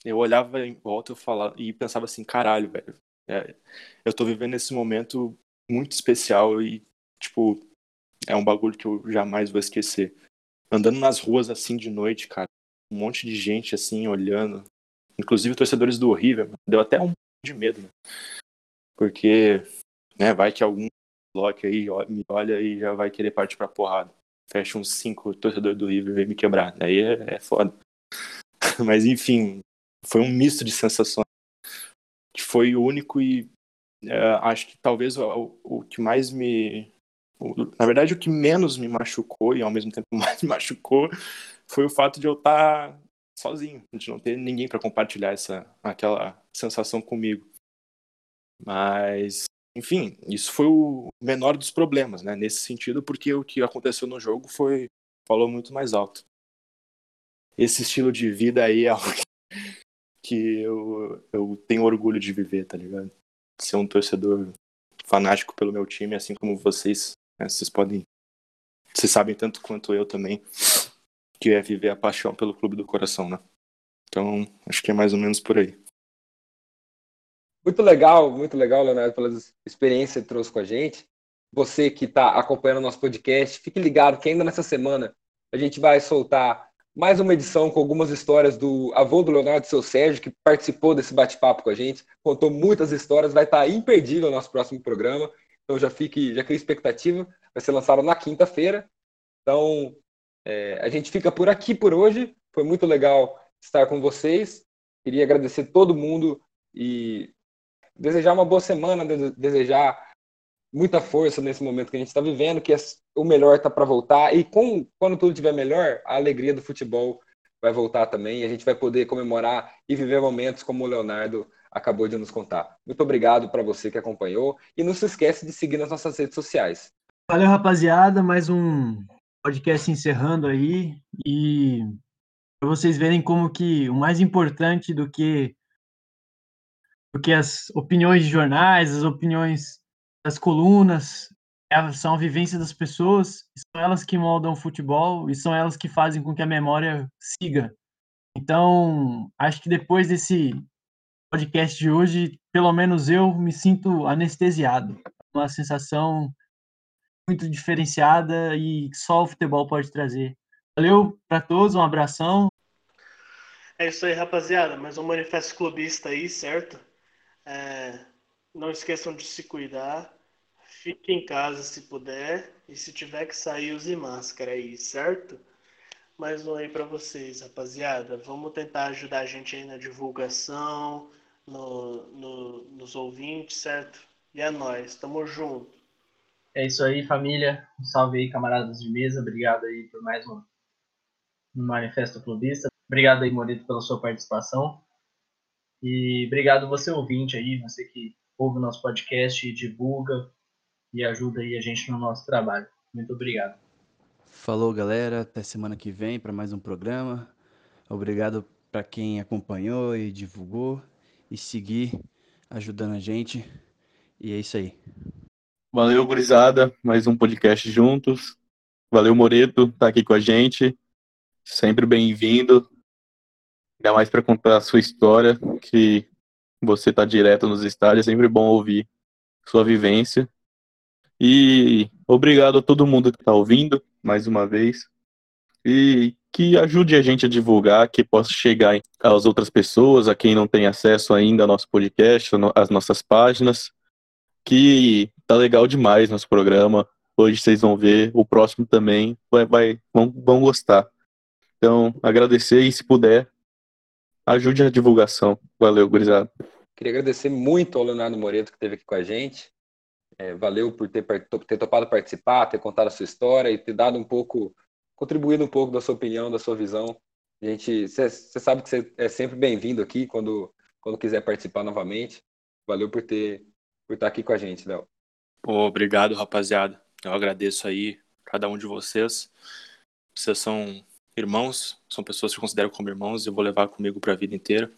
Eu olhava em volta eu falava, e pensava assim, caralho, velho, é, eu tô vivendo esse momento muito especial e, tipo, é um bagulho que eu jamais vou esquecer. Andando nas ruas assim de noite, cara, um monte de gente assim olhando, inclusive torcedores do River, deu até um de medo, né? Porque, né, vai que algum bloco aí me olha e já vai querer partir pra porrada. Fecha uns cinco torcedores do River e vem me quebrar. Aí é, é foda. Mas enfim, foi um misto de sensações. Que foi único e é, acho que talvez o, o que mais me. O, na verdade, o que menos me machucou e ao mesmo tempo mais me machucou foi o fato de eu estar tá sozinho, de não ter ninguém para compartilhar essa aquela sensação comigo. Mas, enfim, isso foi o menor dos problemas, né? Nesse sentido, porque o que aconteceu no jogo foi falou muito mais alto. Esse estilo de vida aí é algo que eu, eu tenho orgulho de viver, tá ligado? Ser um torcedor fanático pelo meu time, assim como vocês, né? vocês podem, vocês sabem tanto quanto eu também que é viver a paixão pelo clube do coração, né? Então, acho que é mais ou menos por aí. Muito legal, muito legal, Leonardo, pela experiência que trouxe com a gente. Você que está acompanhando o nosso podcast, fique ligado que ainda nessa semana a gente vai soltar mais uma edição com algumas histórias do avô do Leonardo, seu Sérgio, que participou desse bate-papo com a gente, contou muitas histórias, vai estar imperdível o nosso próximo programa. Então já fique, já cria expectativa, vai ser lançado na quinta-feira. Então, é, a gente fica por aqui por hoje. Foi muito legal estar com vocês. Queria agradecer todo mundo e desejar uma boa semana, desejar muita força nesse momento que a gente está vivendo, que o melhor está para voltar. E com, quando tudo estiver melhor, a alegria do futebol vai voltar também. E a gente vai poder comemorar e viver momentos como o Leonardo acabou de nos contar. Muito obrigado para você que acompanhou. E não se esqueça de seguir nas nossas redes sociais. Valeu, rapaziada. Mais um podcast encerrando aí e para vocês verem como que o mais importante do que do que as opiniões de jornais, as opiniões das colunas, são a vivência das pessoas, são elas que moldam o futebol e são elas que fazem com que a memória siga. Então, acho que depois desse podcast de hoje, pelo menos eu me sinto anestesiado. Uma sensação muito diferenciada e só o futebol pode trazer. Valeu para todos, um abração. É isso aí, rapaziada. Mais um manifesto clubista aí, certo? É, não esqueçam de se cuidar. Fique em casa se puder. E se tiver que sair, use máscara aí, certo? Mais um aí para vocês, rapaziada. Vamos tentar ajudar a gente aí na divulgação, no, no, nos ouvintes, certo? E é nóis, tamo junto. É isso aí, família. Um salve aí, camaradas de mesa. Obrigado aí por mais um, um manifesto clubista. Obrigado aí, Morito, pela sua participação. E obrigado você ouvinte aí, você que ouve o nosso podcast e divulga e ajuda aí a gente no nosso trabalho. Muito obrigado. Falou, galera. Até semana que vem para mais um programa. Obrigado para quem acompanhou e divulgou e seguir ajudando a gente. E é isso aí. Valeu, gurizada. Mais um podcast juntos. Valeu, Moreto, tá aqui com a gente. Sempre bem-vindo. Ainda mais para contar a sua história, que você tá direto nos estádios, é sempre bom ouvir sua vivência. E obrigado a todo mundo que está ouvindo, mais uma vez. E que ajude a gente a divulgar, que possa chegar às outras pessoas, a quem não tem acesso ainda ao nosso podcast, às nossas páginas. Que tá legal demais nosso programa. Hoje vocês vão ver, o próximo também vai, vai vão, vão gostar. Então, agradecer e se puder, ajude a divulgação. Valeu, gurizada. Queria agradecer muito ao Leonardo Moreto que esteve aqui com a gente. É, valeu por ter, ter topado participar, ter contado a sua história e ter dado um pouco, contribuído um pouco da sua opinião, da sua visão. A gente, você sabe que você é sempre bem-vindo aqui quando, quando quiser participar novamente. Valeu por ter por estar aqui com a gente, Léo. Obrigado, rapaziada. Eu agradeço aí cada um de vocês. Vocês são irmãos, são pessoas que eu considero como irmãos e eu vou levar comigo para a vida inteira.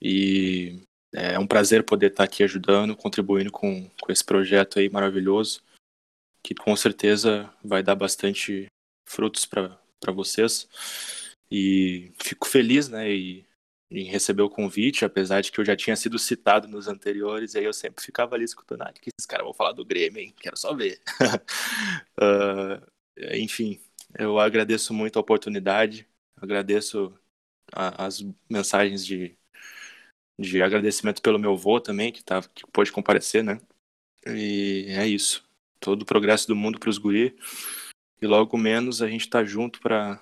E é um prazer poder estar aqui ajudando, contribuindo com, com esse projeto aí maravilhoso, que com certeza vai dar bastante frutos para vocês. E fico feliz, né, e, em receber o convite, apesar de que eu já tinha sido citado nos anteriores, e aí eu sempre ficava ali escutando, ah, que esses caras vão falar do Grêmio, hein? Quero só ver. uh, enfim, eu agradeço muito a oportunidade, agradeço a, as mensagens de, de agradecimento pelo meu avô também, que, tá, que pôde comparecer, né? E é isso. Todo o progresso do mundo para os guri. E logo menos a gente tá junto para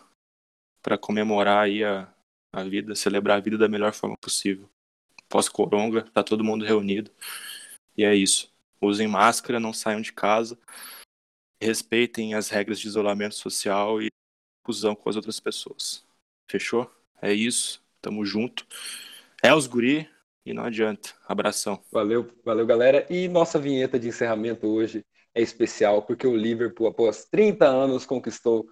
para comemorar aí a, a vida, celebrar a vida da melhor forma possível. Pós-coronga, tá todo mundo reunido. E é isso. Usem máscara, não saiam de casa. Respeitem as regras de isolamento social e fusão com as outras pessoas. Fechou? É isso. Tamo junto. É os guri e não adianta. Abração. Valeu, valeu, galera. E nossa vinheta de encerramento hoje é especial porque o Liverpool, após 30 anos, conquistou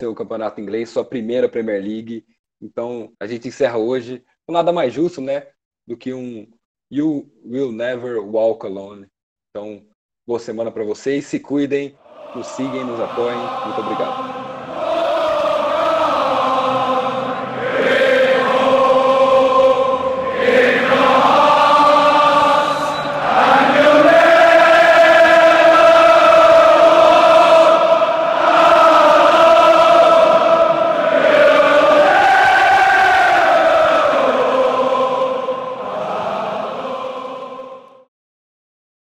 seu campeonato inglês, sua primeira Premier League. Então, a gente encerra hoje com nada mais justo, né, do que um You Will Never Walk Alone. Então, boa semana para vocês, se cuidem, nos sigam, nos apoiem. Muito obrigado.